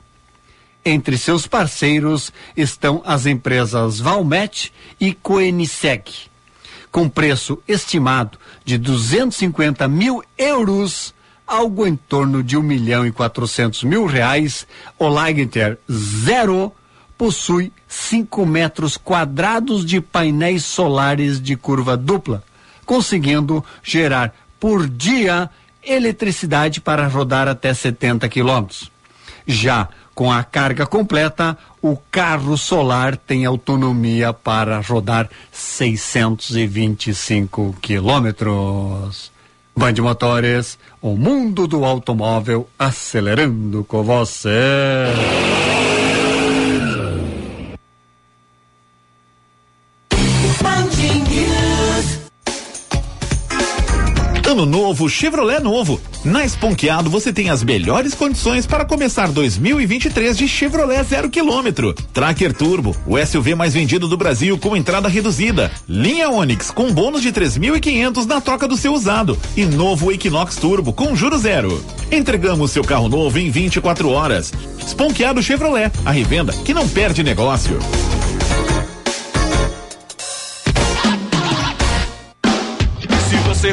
Speaker 11: Entre seus parceiros estão as empresas Valmet e Koenigsegg. Com preço estimado de 250 mil euros, algo em torno de 1 milhão e 400 mil reais, o Lightyear Zero possui 5 metros quadrados de painéis solares de curva dupla, conseguindo gerar por dia eletricidade para rodar até 70 quilômetros. Já com a carga completa, o carro solar tem autonomia para rodar 625 quilômetros. Band Motores, o mundo do automóvel acelerando com você.
Speaker 12: Ano novo, Chevrolet novo. Na Esponqueado você tem as melhores condições para começar 2023 de Chevrolet zero quilômetro. Tracker Turbo, o SUV mais vendido do Brasil com entrada reduzida. Linha Onix com bônus de 3.500 na troca do seu usado. E novo Equinox Turbo com juro zero. Entregamos seu carro novo em 24 horas. Esponqueado Chevrolet, a revenda que não perde negócio.
Speaker 13: Se você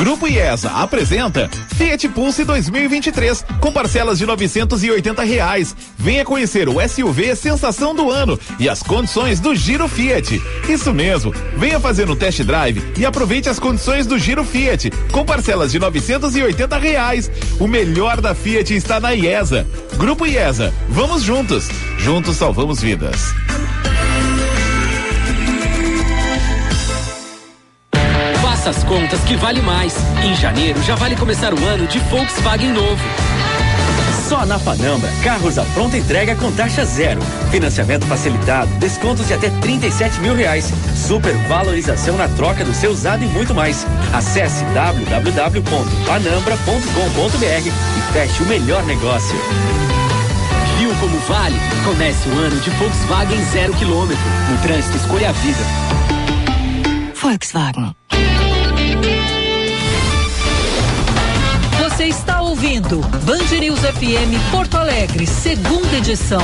Speaker 12: Grupo IESA apresenta Fiat Pulse 2023 com parcelas de 980 reais. Venha conhecer o SUV sensação do ano e as condições do Giro Fiat. Isso mesmo, venha fazer um test drive e aproveite as condições do Giro Fiat com parcelas de 980 reais. O melhor da Fiat está na IESA. Grupo IESA, vamos juntos. Juntos salvamos vidas.
Speaker 14: Faça as contas que vale mais. Em janeiro já vale começar o ano de Volkswagen novo. Só na Panambra, carros à pronta entrega com taxa zero. Financiamento facilitado, descontos de até 37 mil reais. Super valorização na troca do seu usado e muito mais. Acesse www.panambra.com.br e feche o melhor negócio. Viu como vale? Comece o ano de Volkswagen zero quilômetro. No trânsito, escolha a vida.
Speaker 1: Volkswagen. Você está ouvindo Band News FM Porto Alegre, segunda edição.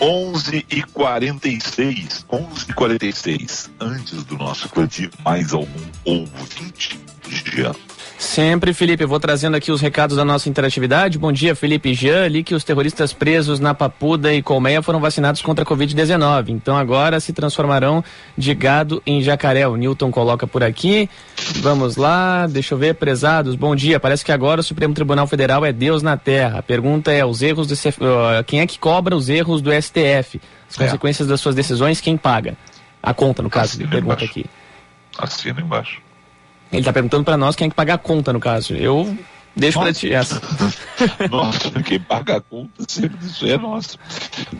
Speaker 2: Onze e quarenta e seis, onze e quarenta e seis. Antes do nosso cantinho, mais algum ouvinte? Jean.
Speaker 3: Sempre, Felipe, eu vou trazendo aqui os recados da nossa interatividade. Bom dia, Felipe Jean. Ali que os terroristas presos na Papuda e Colmeia foram vacinados contra a Covid-19. Então agora se transformarão de gado em jacaré. O Newton coloca por aqui. Vamos lá, deixa eu ver, prezados. Bom dia. Parece que agora o Supremo Tribunal Federal é Deus na Terra. A pergunta é: os erros do quem é que cobra os erros do STF? As
Speaker 2: É.
Speaker 3: consequências das suas decisões, quem paga? A conta, no caso,
Speaker 2: Assina
Speaker 3: pergunta
Speaker 2: embaixo.
Speaker 3: aqui.
Speaker 2: Assina embaixo.
Speaker 3: Ele está perguntando para nós quem é que paga a conta, no caso. Eu Deixa pra ti essa.
Speaker 2: Nossa, quem paga a conta sempre isso é nosso.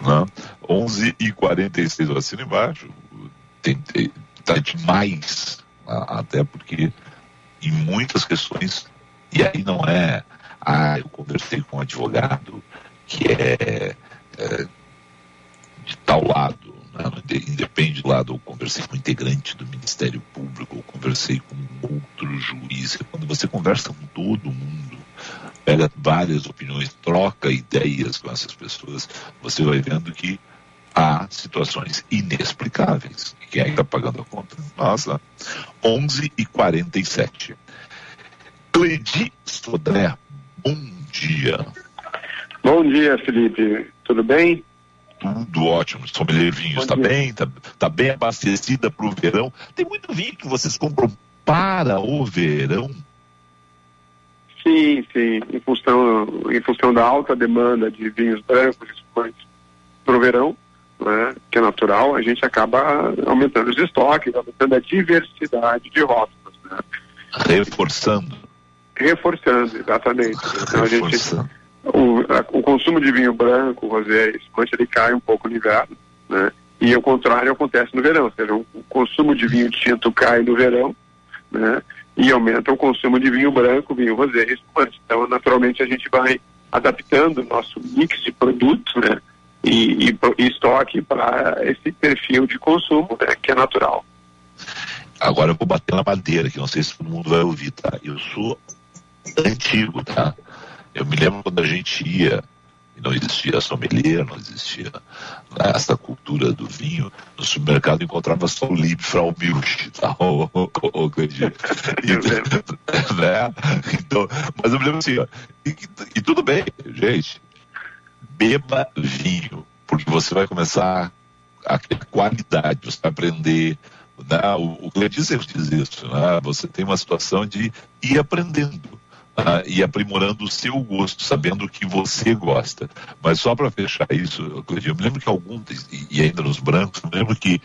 Speaker 2: Não. 11 e 46 eu assino embaixo. Tem, tem, tá demais. a- Até porque em muitas questões, e aí não é, ah, eu conversei com um advogado que é, é, de tal lado, independe do lado, eu conversei com um integrante do Ministério Público, eu conversei com outro juiz. Quando você conversa com todo mundo, pega várias opiniões, troca ideias com essas pessoas, você vai vendo que há situações inexplicáveis. Quem é que está pagando a conta? Nossa. 11 e 47. Cledi Sodré, bom dia.
Speaker 15: Bom dia, Felipe. Tudo bem?
Speaker 2: Tudo ótimo. Sommelier Vinhos, está bem? Está tá bem abastecida para o verão? Tem muito vinho que vocês compram para o verão?
Speaker 15: Sim, sim. Em função, em função da alta demanda de vinhos brancos e espumantes para o verão, né, que é natural, a gente acaba aumentando os estoques, aumentando a diversidade de rótulos. Né?
Speaker 2: Reforçando.
Speaker 15: Reforçando, exatamente. Então a gente, o, a- o consumo de vinho branco, rosé e espumante, ele cai um pouco no inverno, né? E o contrário acontece no verão, ou seja, o, o consumo de vinho tinto cai no verão, né? E aumenta o consumo de vinho branco, vinho rosé e espumante. Então, naturalmente, a gente vai adaptando o nosso mix de produtos, né? E, e, e estoque para esse perfil de consumo, né? Que é natural.
Speaker 2: Agora eu vou bater na madeira, que não sei se todo mundo vai ouvir, tá? Eu sou antigo, tá? Eu me lembro quando a gente ia, e não existia sommelier, não existia essa cultura do vinho, no supermercado encontrava só o Liebfrau Milch, tá? O, o, o, o Candinho. E- né? Então, mas eu me lembro assim, ó, e, e tudo bem, gente, beba vinho, porque você vai começar a ter qualidade, você vai aprender. Né? O, o Cleiton sempre diz isso, né? você tem uma situação de ir aprendendo. Né? e aprimorando o seu gosto, sabendo o que você gosta. Mas só para fechar isso, eu me lembro que alguns, e, ainda nos brancos, eu me lembro que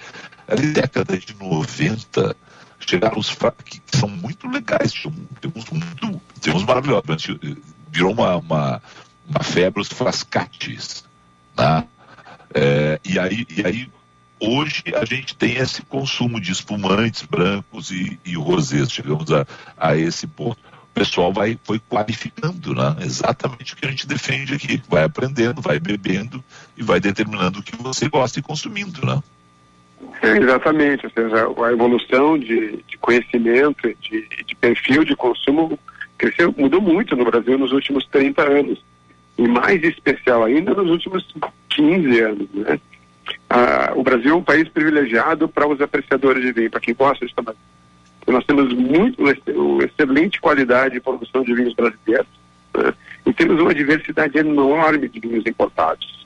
Speaker 2: na década de 90 chegaram os que são muito legais, tinha tem uns muito, tem uns maravilhosos, virou uma, uma, uma febre os frascates, né? É, e aí, e aí hoje a gente tem esse consumo de espumantes brancos e, e rosés, chegamos a, a esse ponto. Pessoal vai foi qualificando, né? Exatamente o que a gente defende aqui, vai aprendendo, vai bebendo e vai determinando o que você gosta e consumindo, né?
Speaker 15: É, exatamente, ou seja, a evolução de, de conhecimento, de, de perfil de consumo cresceu, mudou muito no Brasil nos últimos 30 anos. E mais especial ainda nos últimos 15 anos, né? Ah, o Brasil é um país privilegiado para os apreciadores de vinho, para quem gosta de tomar. vinho. Nós temos muito excelente qualidade de produção de vinhos brasileiros né? e temos uma diversidade enorme de vinhos importados.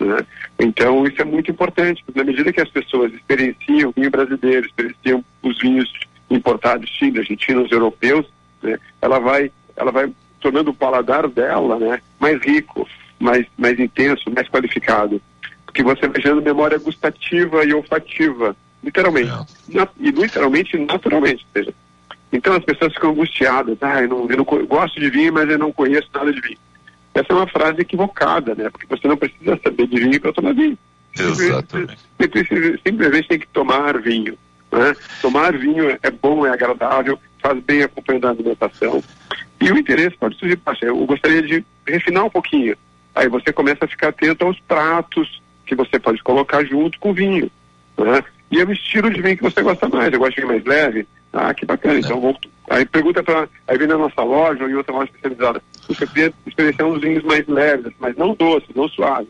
Speaker 15: né? Então isso é muito importante, porque na medida que as pessoas experienciam o vinho brasileiro, experienciam os vinhos importados, Chile, argentinos, europeus, né? ela vai, ela vai tornando o paladar dela, né, mais rico, mais, mais intenso, mais qualificado, porque você vai gerando memória gustativa e olfativa, literalmente, Na- e literalmente, naturalmente, ou seja. Então as pessoas ficam angustiadas, ah, eu, não, eu não eu gosto de vinho, mas eu não conheço nada de vinho. Essa é uma frase equivocada, né? Porque você não precisa saber de vinho para tomar vinho.
Speaker 2: Exatamente.
Speaker 15: Você precisa, simplesmente tem que tomar vinho. Né? Tomar vinho é bom, é agradável, faz bem acompanhando a alimentação. E o interesse pode surgir. Poxa, eu gostaria de refinar um pouquinho. Aí você começa a ficar atento aos pratos que você pode colocar junto com o vinho. Né? E é o estilo de vinho que você gosta mais. Eu gosto de vinho mais leve. Ah, que bacana. Então, vou, aí pergunta para. Aí vem na nossa loja ou em outra loja especializada. Você queria experienciar uns vinhos mais leves, mas não doces, não suaves.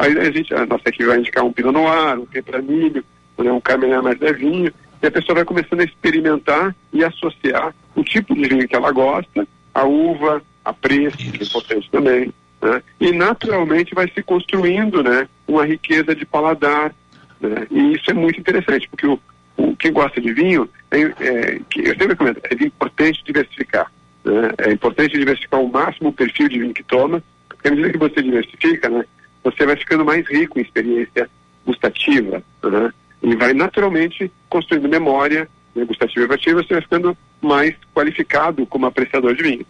Speaker 15: Aí a gente, a nossa equipe vai indicar um Pinot Noir, um Tempranillo, né, um Cabernet mais levinho, e a pessoa vai começando a experimentar e associar o tipo de vinho que ela gosta, a uva, a preço, que é importante também, né? E naturalmente vai se construindo, né, uma riqueza de paladar, né? E isso é muito interessante, porque o, o quem gosta de vinho, é, é, eu sempre comento, é importante diversificar, né? É importante diversificar ao máximo o perfil de vinho que toma, porque à medida que você diversifica, né, você vai ficando mais rico em experiência gustativa, né? E vai naturalmente construindo memória né, gustativa e olfativa, você vai ficando mais qualificado como apreciador de vinho.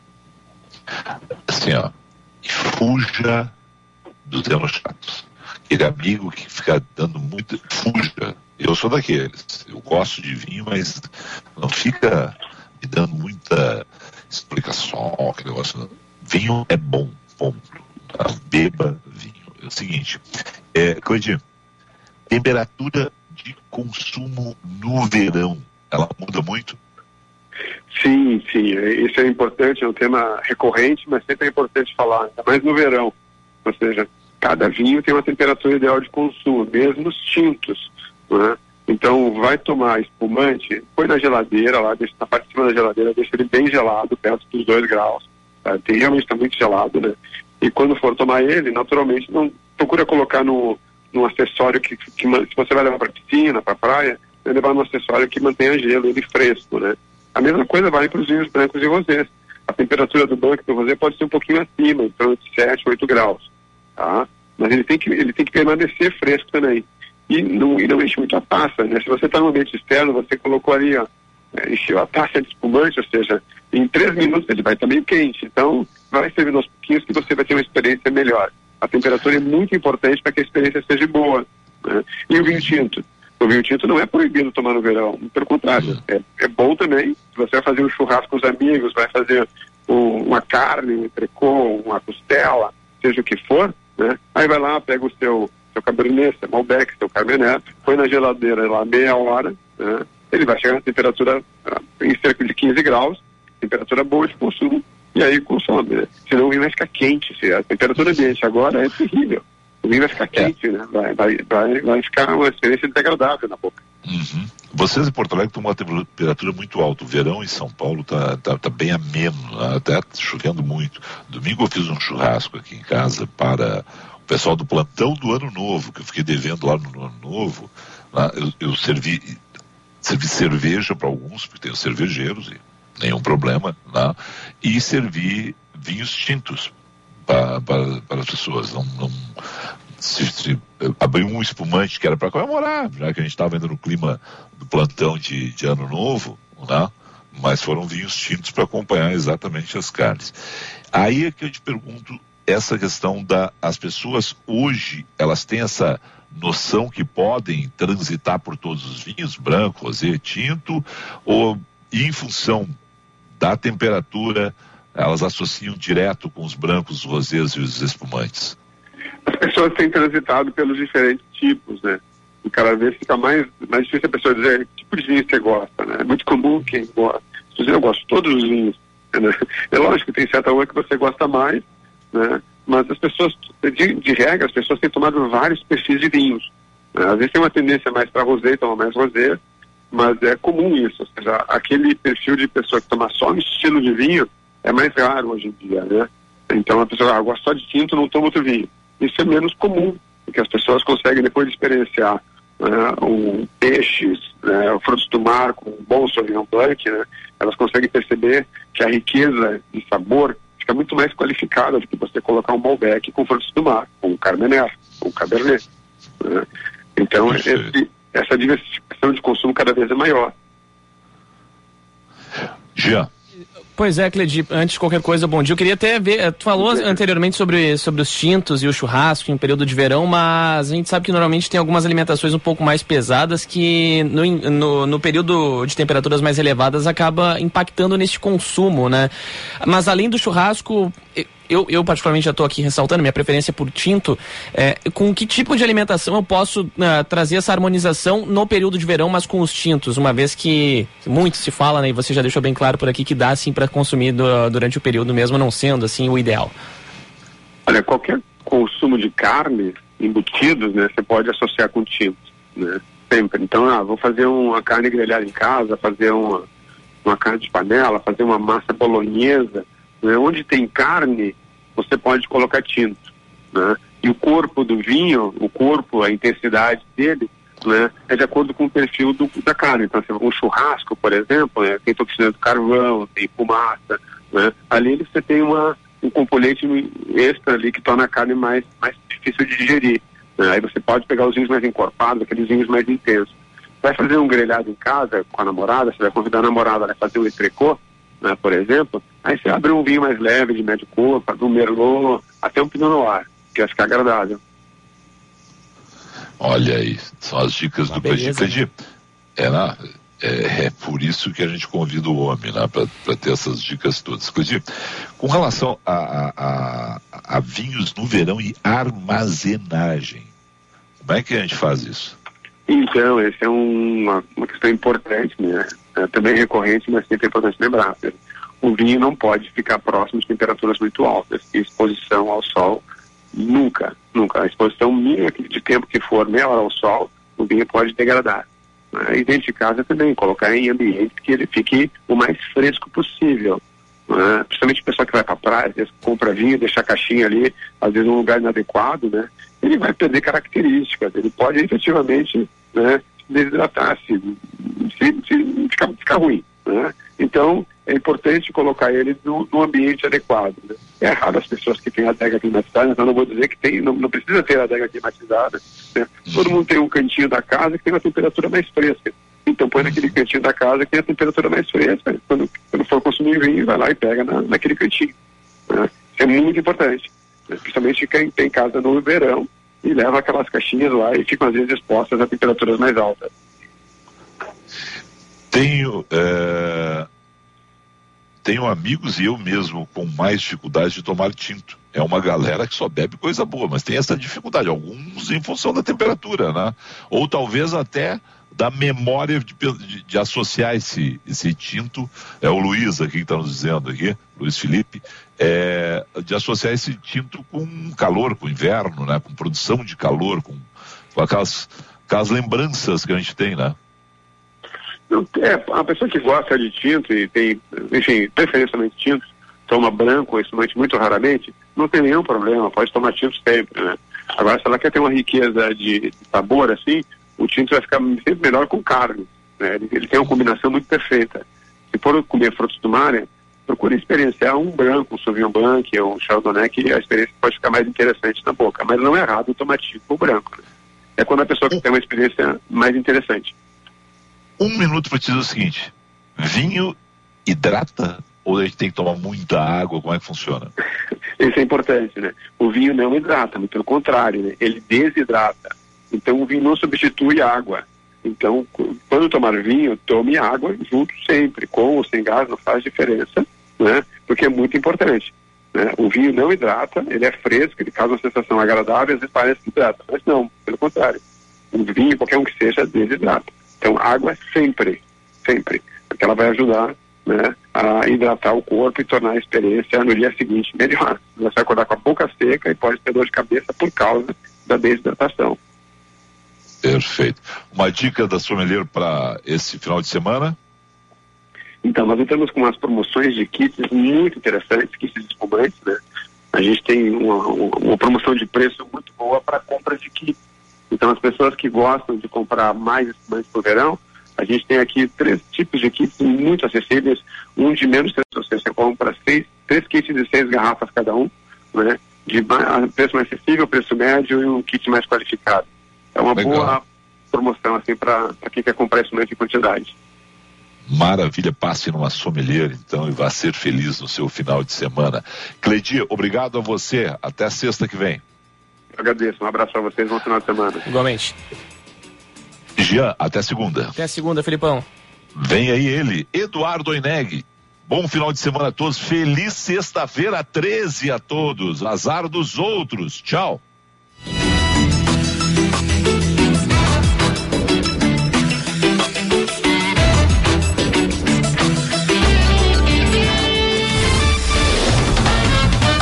Speaker 2: Assim, ó, fuja dos chatos. Aquele amigo que fica dando muito. Fuja. Eu sou daqueles. Eu gosto de vinho, mas não fica me dando muita explicação. Aquele negócio. Vinho é bom, ponto. Tá? Beba vinho. É o seguinte, é, temperatura de consumo no verão, ela muda muito?
Speaker 15: Sim, sim, isso é importante, é um tema recorrente, mas sempre é importante falar, ainda mais no verão. Ou seja, cada vinho tem uma temperatura ideal de consumo, mesmo os tintos. Né? Então, vai tomar espumante, põe na geladeira lá, deixa na parte de cima da geladeira, deixa ele bem gelado, perto dos 2 graus. Tá? Tem, realmente está muito gelado, né? E quando for tomar ele, naturalmente, não procura colocar no, num acessório que, que, se você vai levar para piscina, para praia, vai levar num acessório que mantenha gelo, ele fresco, né? A mesma coisa vale para os vinhos brancos e rosés. A temperatura do branco e do rosé pode ser um pouquinho acima, então de 7, 8 graus, tá? Mas ele tem que, ele tem que permanecer fresco também. E não, e não enche muito a taça, né? Se você está no ambiente externo, você colocou ali, ó, é, encheu a taça de espumante, ou seja, em três minutos ele vai estar meio quente. Então, vai servindo aos pouquinhos que você vai ter uma experiência melhor. A temperatura é muito importante para que a experiência seja boa. Né? E o vinho tinto? O vinho tinto não é proibido tomar no verão, pelo contrário, é, é bom também. Se você vai fazer um churrasco com os amigos, vai fazer um, uma carne, um entrecô, uma costela, seja o que for, né? Aí vai lá, pega o seu, seu cabernet, seu Malbec, seu Carmenet, põe na geladeira lá meia hora, né? Ele vai chegar na temperatura ah, em cerca de 15 graus, temperatura boa de consumo, e aí consome, né? Senão o vinho vai ficar quente, se a temperatura ambiente agora é terrível. O vinho vai ficar quente, né? Vai, vai, vai, vai ficar uma experiência desagradável na boca.
Speaker 2: Uhum. Vocês em Porto Alegre estão uma temperatura muito alta. O verão em São Paulo tá, tá, tá bem ameno, né? até chovendo muito. Domingo eu fiz um churrasco aqui em casa para o pessoal do plantão do Ano Novo, que eu fiquei devendo lá no Ano Novo. Lá, eu, eu servi, servi cerveja para alguns, porque os cervejeiros, e nenhum problema, né? e servir vinhos tintos para, para, para as pessoas. Não, não se, se abriu um espumante que era para comemorar, já que a gente estava ainda no clima do plantão de, de ano novo, né? mas foram vinhos tintos para acompanhar exatamente as carnes. Aí é que eu te pergunto essa questão da as pessoas hoje elas têm essa noção que podem transitar por todos os vinhos, branco, rosé, tinto, ou em função da temperatura, elas associam direto com os brancos, os rosés e os espumantes?
Speaker 15: As pessoas têm transitado pelos diferentes tipos, né? E cada vez fica mais, mais difícil a pessoa dizer que tipo de vinho você gosta, né? É muito comum quem gosta. Dizer, eu gosto de todos os vinhos. Né? É lógico que tem certa uma que você gosta mais, né? Mas as pessoas, de, de regra, as pessoas têm tomado vários perfis de vinhos. Né? Às vezes tem uma tendência mais para rosé, toma mais rosé, mas é comum isso. Ou seja, aquele perfil de pessoa que toma só um estilo de vinho é mais raro hoje em dia, né? Então a pessoa ah, gosta só de tinto, não toma outro vinho. Isso é menos comum, porque as pessoas conseguem depois de experienciar né, um peixes, né, frutos do mar com um bom Sauvignon Blanc, né, elas conseguem perceber que a riqueza de sabor fica muito mais qualificada do que você colocar um Malbec com frutos do mar, com um Carmener, com um Cabernet. Né. Então, esse, essa diversificação de consumo cada vez é maior.
Speaker 2: Jean.
Speaker 3: Pois é, Cledi, antes de qualquer coisa, bom dia. Eu queria até ver, eh, tu falou anteriormente sobre, sobre os tintos e o churrasco em período de verão, mas a gente sabe que normalmente tem algumas alimentações um pouco mais pesadas que no, no, no período de temperaturas mais elevadas acaba impactando nesse consumo, né? Mas além do churrasco, eu, eu particularmente já estou aqui ressaltando minha preferência por tinto. É, com que tipo de alimentação eu posso uh, trazer essa harmonização no período de verão, mas com os tintos, uma vez que muito se fala, né, e você já deixou bem claro por aqui que dá assim para consumir do, durante o período mesmo, não sendo assim o ideal.
Speaker 15: Olha, qualquer consumo de carne, embutidos, né, você pode associar com tinto, né? Sempre. Então, ah, vou fazer uma carne grelhada em casa, fazer uma, uma carne de panela, fazer uma massa bolonhesa, né? Onde tem carne, você pode colocar tinto. Né? E o corpo do vinho, o corpo, a intensidade dele, né, é de acordo com o perfil do, da carne. Então, assim, um churrasco, por exemplo, né, tem toxina do carvão, tem fumaça, né? ali você tem uma, um componente extra ali que torna a carne mais, mais difícil de digerir. Né? Aí você pode pegar os vinhos mais encorpados, aqueles vinhos mais intensos. Vai fazer um grelhado em casa com a namorada, você vai convidar a namorada a fazer um entrecô, né, por exemplo, Aí você abre um vinho mais leve, de médio corpo, um merlot, até um pinot noir, que vai ficar agradável.
Speaker 2: Olha aí, são as dicas
Speaker 15: Uma
Speaker 2: do
Speaker 15: beleza,
Speaker 2: Cledir, é, né? é, é por isso que a gente convida o homem, né? Para ter essas dicas todas. Cledir, com relação a, a, a, a vinhos no verão e armazenagem, como é que a gente faz isso?
Speaker 15: Então, essa é um- uma, uma questão importante, né? É também recorrente, mas sempre é importante lembrar. né? O vinho não pode ficar próximo de temperaturas muito altas. Exposição ao sol, nunca, nunca. A exposição mínima de tempo que for meia ao sol, o vinho pode degradar. né? E dentro de casa também, colocar em ambiente que ele fique o mais fresco possível. né? Principalmente o pessoal que vai para praia, às vezes compra vinho, deixa a caixinha ali, às vezes num lugar inadequado, né? Ele vai perder características, ele pode efetivamente né, desidratar se, se, se ficar, ficar ruim. Né? Então, é importante colocar ele no, no ambiente adequado. Né? É raro as pessoas que têm adega climatizada, então não vou dizer que tem, não, não precisa ter adega climatizada. Né? Todo mundo tem um cantinho da casa que tem uma temperatura mais fresca. Então põe naquele cantinho da casa que tem a temperatura mais fresca. Quando, quando for consumir vinho, vai lá e pega na, naquele cantinho. Né? Isso é muito importante. né? Principalmente quem tem casa no verão e leva aquelas caixinhas lá e ficam às vezes expostas a temperaturas mais altas.
Speaker 2: Tenho, é, tenho amigos e eu mesmo com mais dificuldade de tomar tinto. É uma galera que só bebe coisa boa, mas tem essa dificuldade. Alguns em função da temperatura, né? Ou talvez até da memória de, de- de associar esse, esse tinto. É o Luiz aqui que está nos dizendo aqui, Luiz Felipe, é, de associar esse tinto com calor, com inverno, né? Com produção de calor, com, com aquelas, aquelas lembranças que a gente tem, né?
Speaker 15: Não, é, a pessoa que gosta de tinto e tem, enfim, preferencialmente tinto, toma branco ou espumante muito raramente, não tem nenhum problema, pode tomar tinto sempre, né? Agora, se ela quer ter uma riqueza de, sabor assim, o tinto vai ficar sempre melhor com carne, né? Ele, ele tem uma combinação muito perfeita. Se for comer frutos do mar, né, procure experienciar um branco, um Sauvignon Blanc ou um Chardonnay, que a experiência pode ficar mais interessante na boca. Mas não é errado tomar tinto ou branco. né? É quando a pessoa que tem uma experiência mais interessante.
Speaker 2: Um minuto para te dizer o seguinte: vinho hidrata ou a gente tem que tomar muita água? Como é que funciona?
Speaker 15: Isso é importante, né? O vinho não hidrata, muito pelo contrário, né? Ele desidrata. Então o vinho não substitui água. Então, quando tomar vinho, tome água junto sempre, com ou sem gás, não faz diferença, né? Porque é muito importante. Né? O vinho não hidrata, ele é fresco, ele causa uma sensação agradável, às vezes parece que hidrata, mas não, pelo contrário. O vinho, qualquer um que seja, desidrata. Então, água sempre, sempre, porque ela vai ajudar né, a hidratar o corpo e tornar a experiência no dia seguinte melhor. Você vai acordar com a boca seca e pode ter dor de cabeça por causa da desidratação.
Speaker 2: Perfeito. Uma dica da sommelier para esse final de semana?
Speaker 15: Então, nós entramos com umas promoções de kits muito interessantes, kits espumantes, né? A gente tem uma, uma- uma promoção de preço muito boa para compra de kits. Então, as pessoas que gostam de comprar mais espumantes para o verão, a gente tem aqui três tipos de kits muito acessíveis. Um de menos de você, você compra seis, três kits de seis garrafas cada um, né? De ma- preço mais acessível, preço médio e um kit mais qualificado. É uma
Speaker 2: Legal.
Speaker 15: boa promoção, assim, para quem quer comprar espumante em quantidade.
Speaker 2: Maravilha, passe numa sommelier então e vá ser feliz no seu final de semana. Cleidir, obrigado a você. Até sexta que vem.
Speaker 15: Agradeço. Um abraço a vocês. Bom final de semana.
Speaker 3: Igualmente.
Speaker 2: Jean, até segunda.
Speaker 3: Até segunda, Felipão.
Speaker 2: Vem aí ele, Eduardo Oineg. Bom final de semana a todos. Feliz sexta-feira 13 a todos. Azar dos outros. Tchau.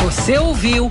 Speaker 1: Você ouviu